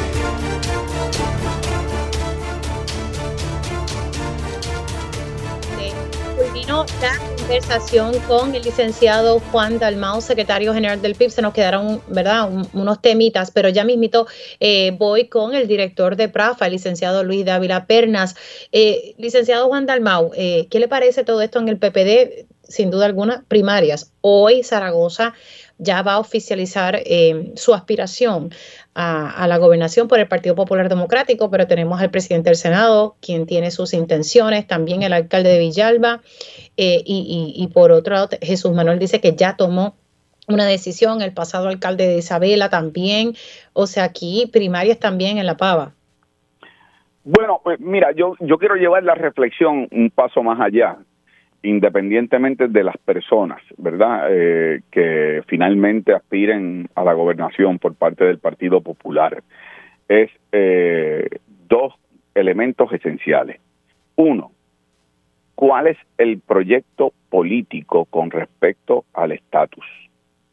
ya conversación con el licenciado Juan Dalmau, secretario general del PIB. Se nos quedaron, ¿verdad?, unos temitas, pero ya mismito eh, voy con el director de PRAFA, el licenciado Luis Dávila Pernas. Eh, licenciado Juan Dalmau, eh, ¿qué le parece todo esto en el PPD? Sin duda alguna, primarias. Hoy Zaragoza ya va a oficializar su aspiración a, la gobernación por el Partido Popular Democrático, pero tenemos al presidente del Senado, quien tiene sus intenciones, también el alcalde de Villalba, eh, y, por otro lado, Jesús Manuel dice que ya tomó una decisión, el pasado alcalde de Isabela también, o sea, aquí primarias también en La Pava. Bueno, pues mira, yo, yo quiero llevar la reflexión un paso más allá independientemente de las personas, ¿verdad? Eh, que finalmente aspiren a la gobernación por parte del Partido Popular, es eh, dos elementos esenciales. Uno, ¿cuál es el proyecto político con respecto al estatus?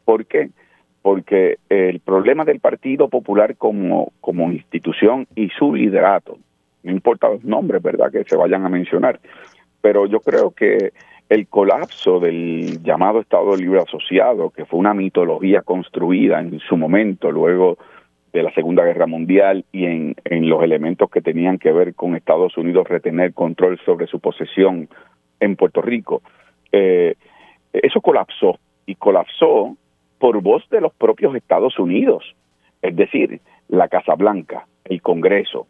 ¿Por qué? Porque el problema del Partido Popular como, como institución y su liderato, no importa los nombres, ¿verdad?, que se vayan a mencionar, pero yo creo que el colapso del llamado Estado Libre Asociado, que fue una mitología construida en su momento luego de la Segunda Guerra Mundial y en, los elementos que tenían que ver con Estados Unidos retener control sobre su posesión en Puerto Rico, eh, eso colapsó y colapsó por voz de los propios Estados Unidos, es decir, la Casa Blanca, el Congreso,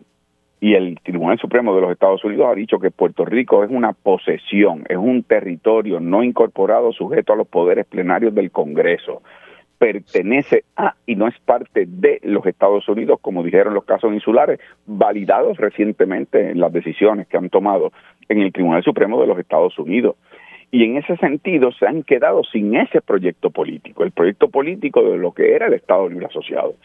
y el Tribunal Supremo de los Estados Unidos ha dicho que Puerto Rico es una posesión, es un territorio no incorporado sujeto a los poderes plenarios del Congreso. Pertenece a y no es parte de los Estados Unidos, como dijeron los casos insulares, validados recientemente en las decisiones que han tomado en el Tribunal Supremo de los Estados Unidos. Y en ese sentido se han quedado sin ese proyecto político, el proyecto político de lo que era el Estado Libre Asociado.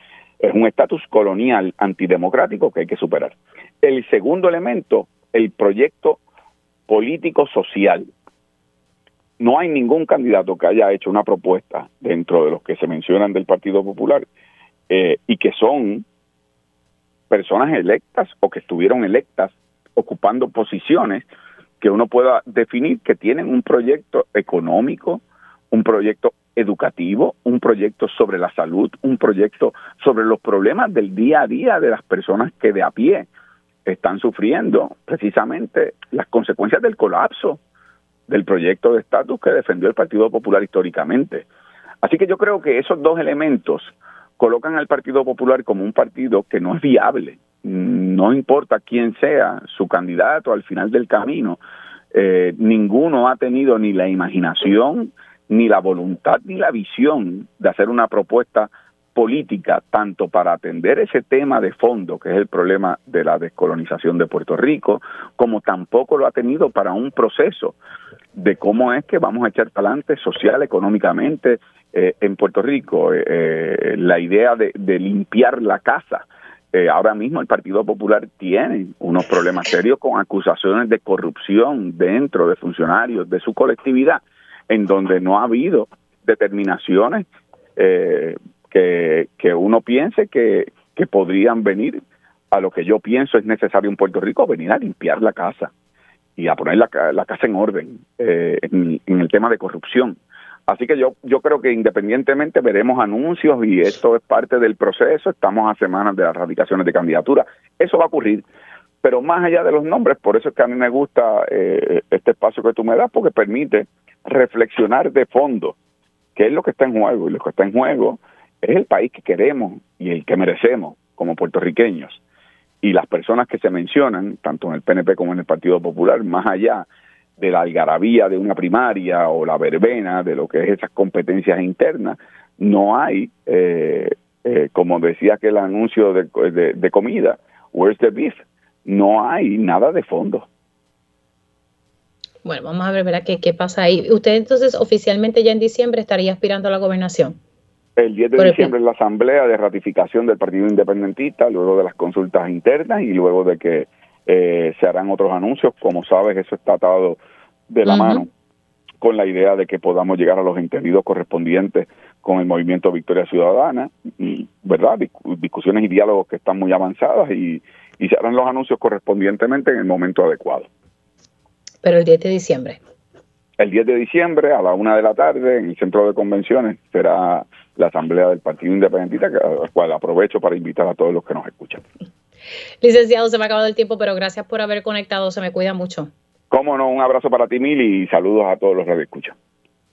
Es un estatus colonial antidemocrático que hay que superar. El segundo elemento, el proyecto político-social. No hay ningún candidato que haya hecho una propuesta dentro de los que se mencionan del Partido Popular eh, y que son personas electas o que estuvieron electas ocupando posiciones que uno pueda definir que tienen un proyecto económico, un proyecto educativo, un proyecto sobre la salud, un proyecto sobre los problemas del día a día de las personas que de a pie están sufriendo precisamente las consecuencias del colapso del proyecto de estatus que defendió el Partido Popular históricamente. Así que yo creo que esos dos elementos colocan al Partido Popular como un partido que no es viable. No importa quién sea su candidato al final del camino, eh, ninguno ha tenido ni la imaginación, ni la voluntad ni la visión de hacer una propuesta política tanto para atender ese tema de fondo, que es el problema de la descolonización de Puerto Rico, como tampoco lo ha tenido para un proceso de cómo es que vamos a echar para adelante social, económicamente eh, en Puerto Rico. Eh, eh, la idea de, limpiar la casa. ahora mismo el Partido Popular tiene unos problemas serios con acusaciones de corrupción dentro de funcionarios de su colectividad en donde no ha habido determinaciones eh, que, que, uno piense que, que podrían venir a lo que yo pienso es necesario en Puerto Rico, venir a limpiar la casa y a poner la, la casa en orden eh, en, el tema de corrupción. Así que yo, yo creo que independientemente veremos anuncios y esto es parte del proceso, estamos a semanas de las radicaciones de candidatura, eso va a ocurrir. Pero más allá de los nombres, por eso es que a mí me gusta eh, este espacio que tú me das, porque permite reflexionar de fondo qué es lo que está en juego. Y lo que está en juego es el país que queremos y el que merecemos como puertorriqueños. Y las personas que se mencionan, tanto en el PNP como en el Partido Popular, más allá de la algarabía de una primaria o la verbena de lo que es esas competencias internas, no hay, eh, eh, como decía aquel anuncio de, de, de comida, where's the beef? No hay nada de fondo. Bueno, vamos a ver, ¿verdad? ¿Qué, ¿Qué pasa ahí? Usted entonces oficialmente ya en diciembre estaría aspirando a la gobernación. El 10 de diciembre es la asamblea de ratificación del Partido Independentista, luego de las consultas internas y luego de que eh, se harán otros anuncios. Como sabes, eso está atado de la mano con la idea de que podamos llegar a los entendidos correspondientes con el movimiento Victoria Ciudadana, y, ¿verdad? Discusiones y diálogos que están muy avanzadas y, y se harán los anuncios correspondientemente en el momento adecuado pero el 10 de diciembre. el 10 de diciembre a la una de la tarde en el centro de convenciones será la asamblea del Partido Independentista, a cual aprovecho para invitar a todos los que nos escuchan. Licenciado, se me ha acabado el tiempo, pero gracias por haber conectado, se me cuida mucho. Cómo no, un abrazo para ti, Mil, y saludos a todos los que escuchan.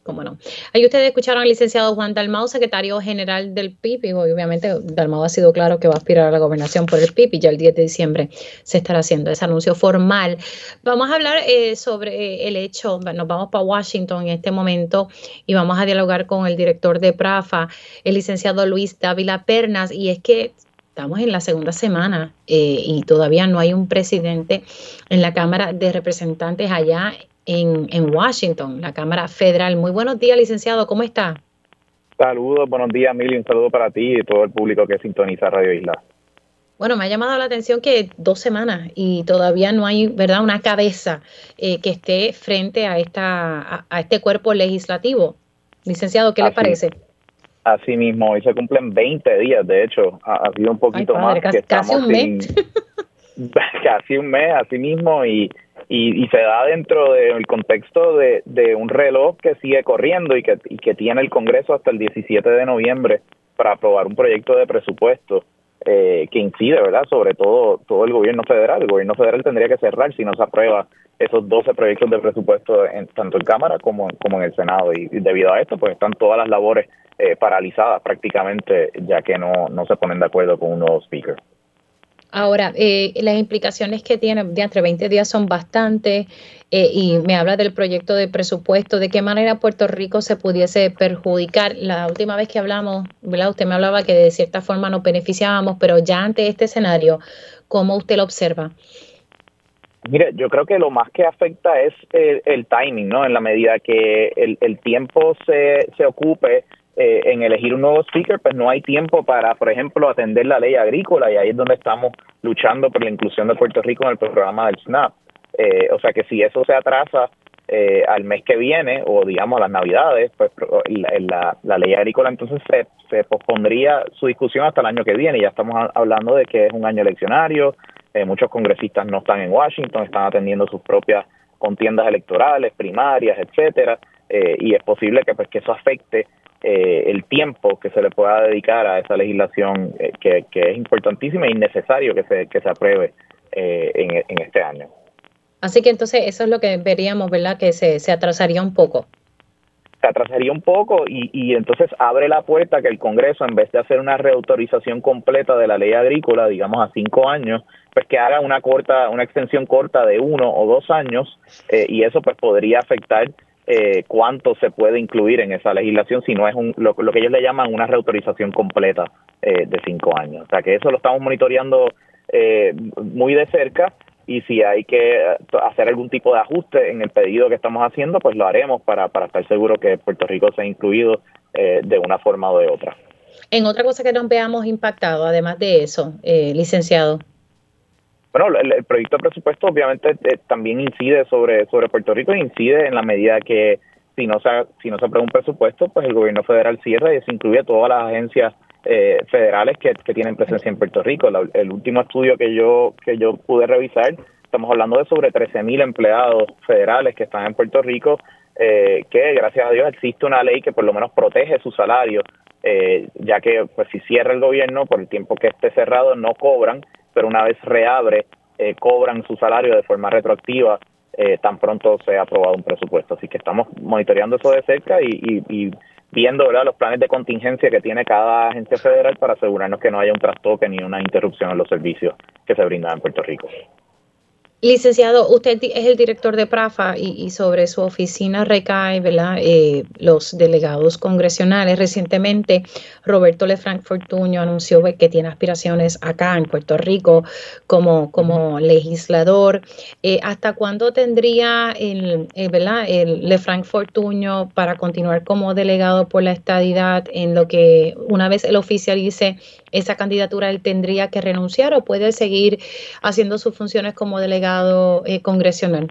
Cómo no. Ahí ustedes escucharon al licenciado Juan Dalmau, secretario general del PIB, y obviamente Dalmau ha sido claro que va a aspirar a la gobernación por el PIB y ya el 10 de diciembre se estará haciendo ese anuncio formal. Vamos a hablar eh, sobre eh, el hecho, nos vamos para Washington en este momento y vamos a dialogar con el director de PRAFA, el licenciado Luis Dávila Pernas, y es que estamos en la segunda semana eh, y todavía no hay un presidente en la Cámara de Representantes allá en, en Washington, la Cámara Federal. Muy buenos días, licenciado, ¿cómo está? Saludos, buenos días, Mili, un saludo para ti y todo el público que sintoniza Radio Isla. Bueno, me ha llamado la atención que dos semanas y todavía no hay, ¿verdad?, una cabeza eh, que esté frente a, esta, a, este cuerpo legislativo. Licenciado, ¿qué le parece? Así mismo, hoy se cumplen 20 días, de hecho, ha, sido un poquito más. Casi, casi un mes. [LAUGHS] casi un mes, así mismo, y y, se da dentro del contexto de, un reloj que sigue corriendo y que, y que tiene el Congreso hasta el 17 de noviembre para aprobar un proyecto de presupuesto eh, que incide, ¿verdad?, sobre todo todo el gobierno federal. El gobierno federal tendría que cerrar si no se aprueba esos 12 proyectos de presupuesto en, tanto en Cámara como, como en el Senado. Y, debido a esto, pues están todas las labores eh, paralizadas prácticamente, ya que no, no se ponen de acuerdo con un nuevo speaker. Ahora, eh, las implicaciones que tiene de entre 20 días son bastantes eh, y me habla del proyecto de presupuesto, de qué manera Puerto Rico se pudiese perjudicar. La última vez que hablamos, ¿verdad? usted me hablaba que de cierta forma nos beneficiábamos, pero ya ante este escenario, ¿cómo usted lo observa? Mire, yo creo que lo más que afecta es el, timing, ¿no? En la medida que el, el tiempo se, se ocupe eh, en elegir un nuevo speaker, pues no hay tiempo para, por ejemplo, atender la ley agrícola y ahí es donde estamos luchando por la inclusión de Puerto Rico en el programa del SNAP. Eh, o sea que si eso se atrasa eh, al mes que viene o digamos a las navidades, pues la, la, ley agrícola entonces se, se pospondría su discusión hasta el año que viene. Ya estamos hablando de que es un año eleccionario, muchos congresistas no están en Washington, están atendiendo sus propias contiendas electorales, primarias, etcétera, y es posible que pues que eso afecte eh, el tiempo que se le pueda dedicar a esa legislación eh, que, es importantísima y necesario que se, que se apruebe eh, en, este año. Así que entonces eso es lo que veríamos, ¿verdad? Que se, se atrasaría un poco. Se atrasaría un poco y, y entonces abre la puerta que el Congreso, en vez de hacer una reautorización completa de la ley agrícola, digamos a cinco años, pues que haga una corta, una extensión corta de uno o dos años y eso pues podría afectar eh, cuánto se puede incluir en esa legislación si no es un, lo, que ellos le llaman una reautorización completa eh, de cinco años. O sea que eso lo estamos monitoreando eh, muy de cerca y si hay que hacer algún tipo de ajuste en el pedido que estamos haciendo, pues lo haremos para, para estar seguro que Puerto Rico sea incluido de una forma o de otra. En otra cosa que nos veamos impactado, además de eso, licenciado. Bueno, el, proyecto de presupuesto obviamente eh, también incide sobre, sobre Puerto Rico, incide en la medida que si no se si no se aprueba un presupuesto, pues el gobierno federal cierra y se incluye todas las agencias eh, federales que, tienen presencia en Puerto Rico. el último estudio que yo que yo pude revisar, estamos hablando de sobre 13 mil empleados federales que están en Puerto Rico, eh, que gracias a Dios existe una ley que por lo menos protege su salario, ya que pues si cierra el gobierno por el tiempo que esté cerrado no cobran pero una vez reabre, eh, cobran su salario de forma retroactiva eh, tan pronto se ha aprobado un presupuesto. Así que estamos monitoreando eso de cerca y, y, viendo ¿verdad? los planes de contingencia que tiene cada agencia federal para asegurarnos que no haya un trastoque ni una interrupción en los servicios que se brindan en Puerto Rico. Licenciado, usted es el director de PRAFA y, sobre su oficina recae ¿verdad? Eh, los delegados congresionales. Recientemente, Roberto Lefranc Fortuño anunció que tiene aspiraciones acá en Puerto Rico como, como legislador. Eh, ¿Hasta cuándo tendría el, eh, ¿verdad? el Lefranc Fortuño para continuar como delegado por la estadidad en lo que una vez el oficialice esa candidatura él tendría que renunciar o puede seguir haciendo sus funciones como delegado eh, congresional?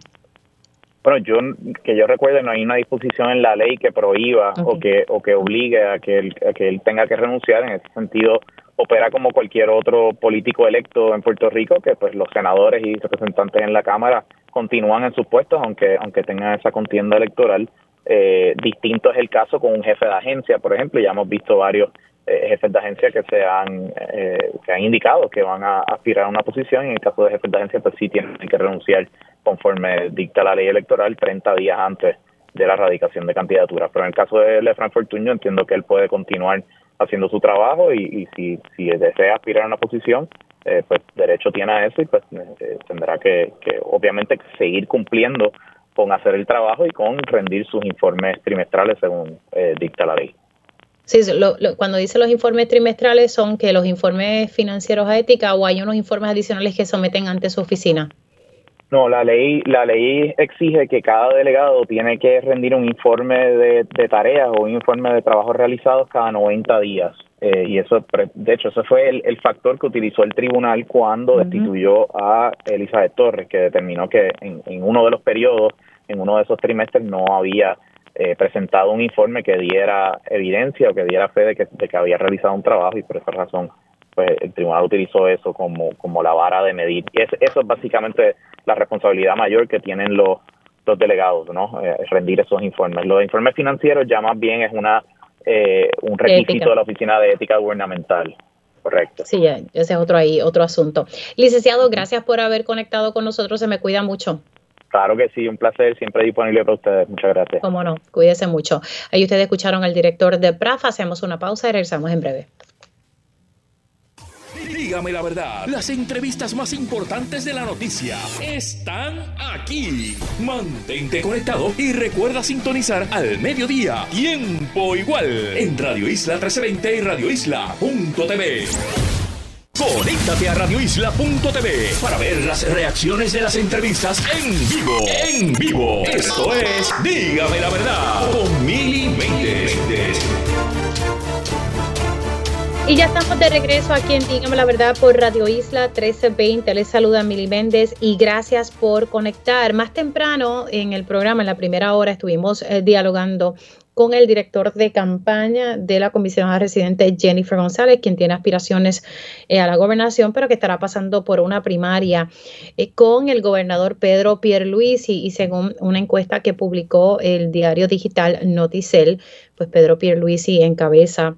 Bueno, yo que yo recuerde no hay una disposición en la ley que prohíba o que o que obligue a que él, que él tenga que renunciar. En ese sentido, opera como cualquier otro político electo en Puerto Rico, que pues los senadores y representantes en la Cámara continúan en sus puestos aunque aunque tengan esa contienda electoral. Eh, distinto es el caso con un jefe de agencia, por ejemplo, ya hemos visto varios eh, jefes de agencia que se han eh, que han indicado que van a aspirar a una posición y en el caso de jefes de agencia pues sí tienen que renunciar conforme dicta la ley electoral 30 días antes de la erradicación de candidaturas. Pero en el caso de Lefran Fortuño entiendo que él puede continuar haciendo su trabajo y, si, si desea aspirar a una posición, eh, pues derecho tiene a eso y pues eh, tendrá que, obviamente seguir cumpliendo con hacer el trabajo y con rendir sus informes trimestrales según eh, dicta la ley. Sí, cuando dice los informes trimestrales son que los informes financieros a ética o hay unos informes adicionales que someten ante su oficina. No, la ley, la ley exige que cada delegado tiene que rendir un informe de, tareas o un informe de trabajos realizados cada 90 días. Eh, y eso, de hecho, ese fue el, factor que utilizó el tribunal cuando destituyó a Elizabeth Torres, que determinó que en, uno de los periodos, en uno de esos trimestres, no había eh, presentado un informe que diera evidencia o que diera fe de que, de que había realizado un trabajo y por esa razón pues el tribunal utilizó eso como, como la vara de medir. Y eso es básicamente la responsabilidad mayor que tienen los, los delegados, ¿no? Eh, rendir esos informes. Los informes financieros ya más bien es una eh, un requisito de la Oficina de Ética Gubernamental. Correcto. Sí, ese es otro ahí, otro asunto. Licenciado, gracias por haber conectado con nosotros, se me cuida mucho. Claro que sí, un placer, siempre disponible para ustedes. Muchas gracias. Cómo no, cuídese mucho. Ahí ustedes escucharon al director de PRAF, hacemos una pausa y regresamos en breve. Dígame la verdad, las entrevistas más importantes de la noticia están aquí. Mantente conectado y recuerda sintonizar al mediodía, tiempo igual, en Radio Isla 1320 y Radio Isla.tv. Conéctate a radioisla.tv para ver las reacciones de las entrevistas en vivo. En vivo. Esto es Dígame la verdad con Mili Y ya estamos de regreso aquí en Dígame la Verdad por Radio Isla 1320. Les saluda Mili Méndez y gracias por conectar. Más temprano en el programa, en la primera hora, estuvimos eh, dialogando con el director de campaña de la comisionada residente Jennifer González, quien tiene aspiraciones eh, a la gobernación, pero que estará pasando por una primaria eh, con el gobernador Pedro Pierluisi. Y según una encuesta que publicó el diario digital Noticel, pues Pedro Pierluisi encabeza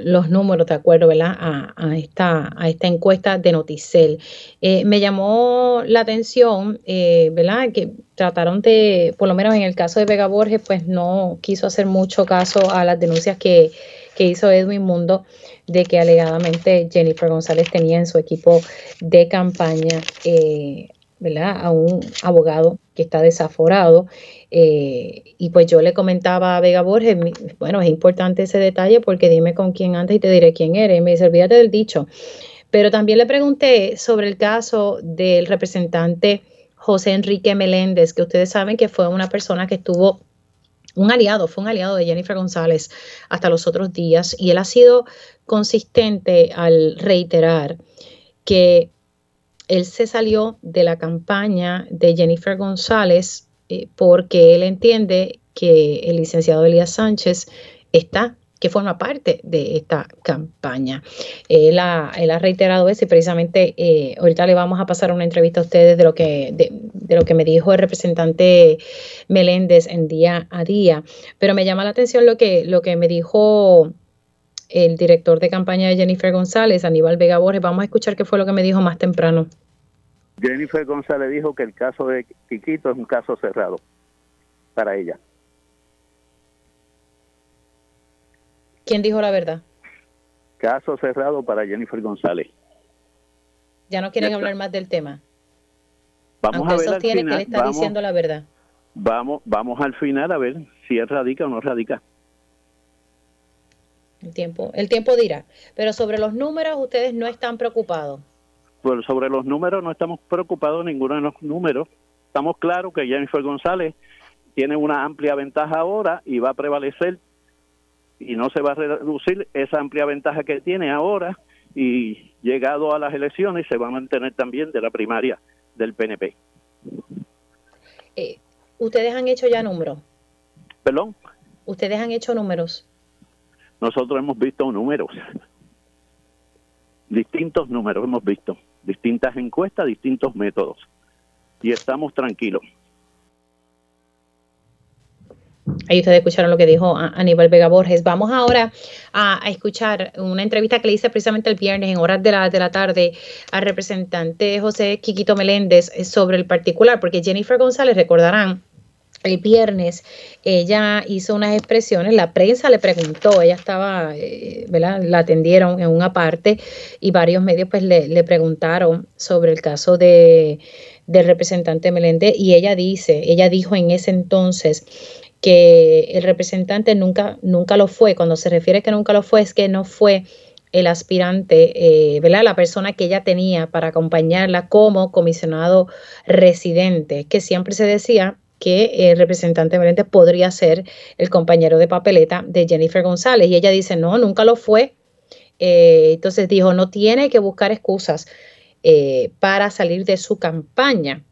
los números, de acuerdo, ¿verdad? A, esta, a esta encuesta de Noticel. Eh, me llamó la atención, eh, ¿verdad? Que trataron de, por lo menos en el caso de Vega Borges, pues no quiso hacer mucho caso a las denuncias que, que hizo Edwin Mundo de que alegadamente Jennifer González tenía en su equipo de campaña eh, ¿verdad? a un abogado que está desaforado. Eh, y pues yo le comentaba a Vega Borges, bueno, es importante ese detalle porque dime con quién andas y te diré quién eres. Y me dice, olvídate del dicho. Pero también le pregunté sobre el caso del representante José Enrique Meléndez, que ustedes saben que fue una persona que estuvo un aliado, fue un aliado de Jennifer González hasta los otros días y él ha sido consistente al reiterar que él se salió de la campaña de Jennifer González eh, porque él entiende que el licenciado Elías Sánchez está que forma parte de esta campaña. Él ha, reiterado eso y precisamente eh, ahorita le vamos a pasar una entrevista a ustedes de lo que, de, lo que me dijo el representante Meléndez en día a día. Pero me llama la atención lo que, lo que me dijo el director de campaña de Jennifer González, Aníbal Vega Borges. Vamos a escuchar qué fue lo que me dijo más temprano. Jennifer González dijo que el caso de Quiquito es un caso cerrado para ella. ¿Quién dijo la verdad? Caso cerrado para JenniferGonzález. Ya no quieren hablar más del tema. Vamos a ver al final, que él está diciendo la verdad. Vamos, vamos al final a ver si él radica o no radica. El tiempo, el tiempo dirá. Pero sobre los números, ustedes no están preocupados. Pues sobre los números no estamos preocupados ninguno de los números. Estamos claros que Jennifer González tiene una amplia ventaja ahora y va a prevalecer y no se va a reducir esa amplia ventaja que tiene ahora y llegado a las elecciones se va a mantener también de la primaria del PNP. Eh, ¿Ustedes han hecho ya números? ¿Perdón? ¿Ustedes han hecho números? Nosotros hemos visto números, distintos números hemos visto, distintas encuestas, distintos métodos. y estamos tranquilos. Ahí ustedes escucharon lo que dijo Aníbal Vega Borges. Vamos ahora a, escuchar una entrevista que le hice precisamente el viernes en horas de la, de la tarde al representante José Quiquito Meléndez sobre el particular, porque Jennifer González, recordarán, el viernes ella hizo unas expresiones, la prensa le preguntó, ella estaba, eh, ¿verdad? La atendieron en una parte y varios medios pues le, le preguntaron sobre el caso de, del representante Meléndez y ella dice, ella dijo en ese entonces que el representante nunca, nunca lo fue. Cuando se refiere que nunca lo fue, es que no fue el aspirante, eh, ¿verdad? La persona que ella tenía para acompañarla como comisionado residente, que siempre se decía que el representante Meléndez podría ser el compañero de papeleta de Jennifer González. Y ella dice, no, nunca lo fue. Eh, entonces dijo, no tiene que buscar excusas eh, para salir de su campaña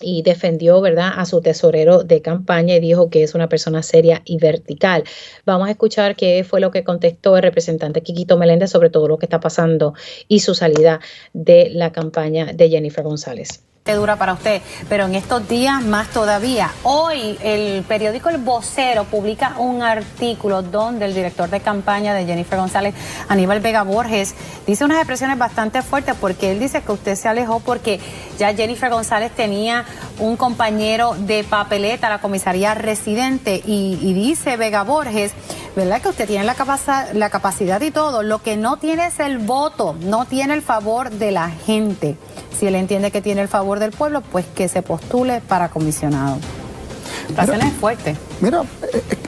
y defendió, ¿verdad?, a su tesorero de campaña y dijo que es una persona seria y vertical. Vamos a escuchar qué fue lo que contestó el representante Quiquito Meléndez sobre todo lo que está pasando y su salida de la campaña de Jennifer González dura para usted, pero en estos días más todavía. Hoy el periódico El Vocero publica un artículo donde el director de campaña de Jennifer González, Aníbal Vega Borges, dice unas expresiones bastante fuertes porque él dice que usted se alejó porque ya Jennifer González tenía un compañero de papeleta, la comisaría residente, y, dice Vega Borges, ¿verdad? Que usted tiene la, la capacidad y todo, lo que no tiene es el voto, no tiene el favor de la gente. Si él entiende que tiene el favor del pueblo, pues que se postule para comisionado. La cena es fuerte. Mira,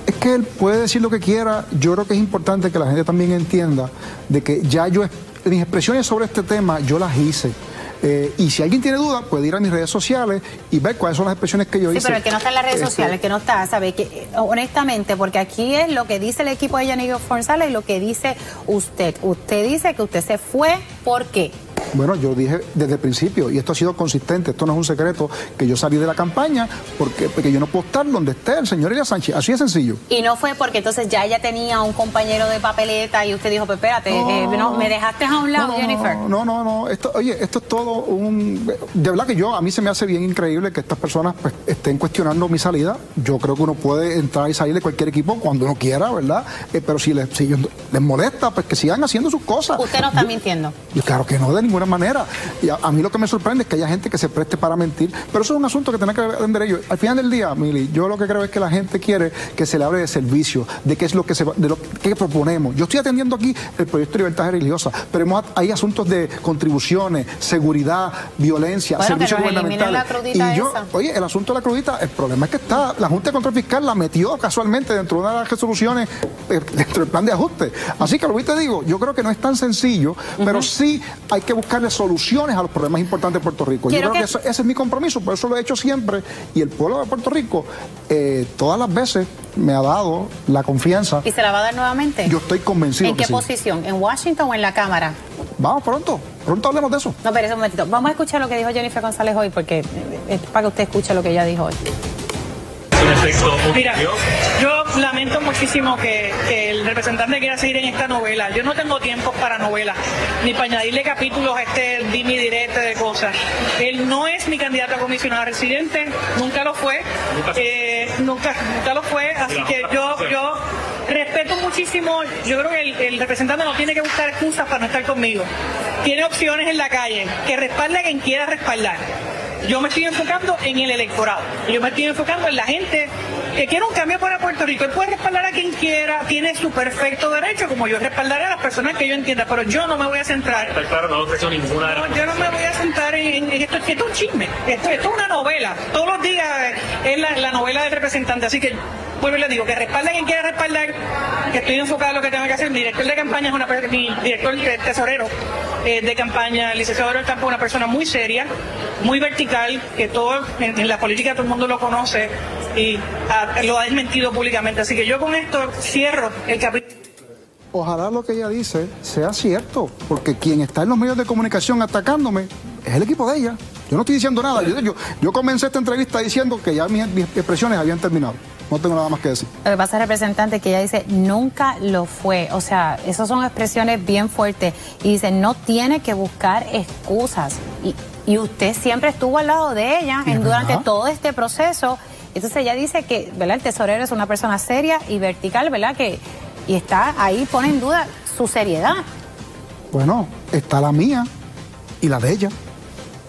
es que él puede decir lo que quiera. Yo creo que es importante que la gente también entienda de que ya yo, mis expresiones sobre este tema, yo las hice. Eh, y si alguien tiene dudas, puede ir a mis redes sociales y ver cuáles son las expresiones que yo hice. Sí, pero el que no está en las redes este, sociales, el que no está, sabe que honestamente, porque aquí es lo que dice el equipo de Yannick González y lo que dice usted. Usted dice que usted se fue, ¿por qué? Bueno, yo dije desde el principio, y esto ha sido consistente, esto no es un secreto, que yo salí de la campaña porque, porque yo no puedo estar donde esté el señor Elia Sánchez. Así de sencillo. Y no fue porque entonces ya ella tenía un compañero de papeleta y usted dijo, pues espérate, eh, me dejaste a un lado, Jennifer. No, no, no. Esto, oye, esto es todo un. De verdad que yo, a mí se me hace bien increíble que estas personas pues, estén cuestionando mi salida. Yo creo que uno puede entrar y salir de cualquier equipo cuando uno quiera, ¿verdad? Eh, pero si les, si les molesta, pues que sigan haciendo sus cosas. Usted no está mintiendo. Yo, claro que no, de ninguna manera. Y a, mí lo que me sorprende es que haya gente que se preste para mentir, pero eso es un asunto que tiene que atender ellos. Al final del día, Mili, yo lo que creo es que la gente quiere que se le hable de servicio, de qué es lo que se de lo que proponemos. Yo estoy atendiendo aquí el proyecto de libertad religiosa, pero hay asuntos de contribuciones, seguridad, violencia, servicios gubernamentales. y yo, oye, el asunto de la crudita, el problema es que está, la Junta de Control Fiscal la metió casualmente dentro de una de las resoluciones eh, dentro del plan de ajuste. Así que lo que te digo, yo creo que no es tan sencillo, pero sí hay que buscarle soluciones a los problemas importantes de Puerto Rico. yo creo que, ese es mi compromiso, por eso lo he hecho siempre. Y el pueblo de Puerto Rico, eh, todas las veces me ha dado la confianza. ¿Y se la va a dar nuevamente? Yo estoy convencido. ¿En qué posición? ¿En Washington o en la Cámara? Vamos pronto, pronto hablemos de eso. No, pero un momentito. Vamos a escuchar lo que dijo Jennifer González hoy, porque es para que usted escuche lo que ella dijo hoy. Mira, yo lamento muchísimo que, el representante quiera seguir en esta novela. Yo no tengo tiempo para novelas, ni para añadirle capítulos a este dimi directo de cosas. Él no es mi candidato a comisionado residente, nunca lo fue, eh, nunca, nunca lo fue, así que yo, yo respeto muchísimo, yo creo que el, representante no tiene que buscar excusas para no estar conmigo. Tiene opciones en la calle, que respalde a quien quiera respaldar. Yo me estoy enfocando en el electorado. Yo me estoy enfocando en la gente que quiere un cambio para Puerto Rico. Él puede respaldar a quien quiera, tiene su perfecto derecho, como yo respaldaré a las personas que yo entienda, pero yo no me voy a centrar. claro, no ofreció ninguna Yo no me voy a centrar en, esto, esto es un chisme, esto, es una novela. Todos los días es la, la novela del representante, así que vuelvo y le digo, que respalde a quien quiera respaldar, que estoy enfocado en lo que tengo que hacer. Mi director de campaña es una mi director tesorero eh, de campaña, el licenciado del Campo, una persona muy seria, muy vertical, que todo en, la política todo el mundo lo conoce y lo ha desmentido públicamente. Así que yo con esto cierro el capítulo. Ojalá lo que ella dice sea cierto, porque quien está en los medios de comunicación atacándome es el equipo de ella. Yo no estoy diciendo nada. Yo, yo, comencé esta entrevista diciendo que ya mis, expresiones habían terminado. No tengo nada más que decir. Lo que pasa, representante, que ella dice, nunca lo fue. O sea, esas son expresiones bien fuertes. Y dice, no tiene que buscar excusas. Y Y usted siempre estuvo al lado de ella en, durante todo este proceso. Entonces ella dice que, ¿verdad? El tesorero es una persona seria y vertical, ¿verdad? Que, y está ahí, pone en duda su seriedad. Bueno, está la mía y la de ella.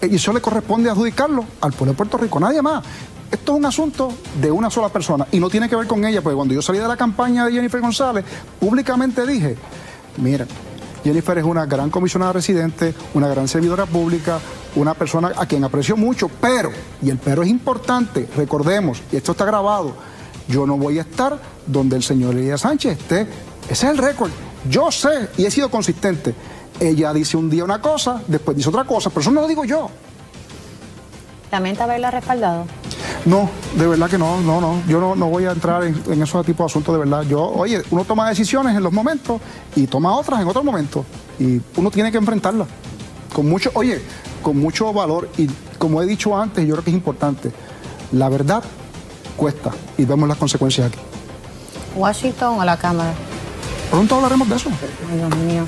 Eh, Y eso le corresponde adjudicarlo al pueblo de Puerto Rico, nadie más. Esto es un asunto de una sola persona y no tiene que ver con ella, porque cuando yo salí de la campaña de Jennifer González, públicamente dije, mira, Jennifer es una gran comisionada residente, una gran servidora pública, una persona a quien aprecio mucho, pero, y el pero es importante, recordemos, y esto está grabado, yo no voy a estar donde el señor Elías Sánchez esté. Ese es el récord. Yo sé y he sido consistente. Ella dice un día una cosa, después dice otra cosa, pero eso no lo digo yo. ¿Lamenta haberla respaldado? No, de verdad que no, no, no. Yo no, no voy a entrar en, en esos tipos de asuntos de verdad. Yo, oye, uno toma decisiones en los momentos y toma otras en otros momentos. Y uno tiene que enfrentarlas. Con mucho, oye, con mucho valor. Y como he dicho antes, yo creo que es importante. La verdad cuesta y vemos las consecuencias aquí. Washington o la Cámara. Pronto hablaremos de eso. Ay, Dios mío.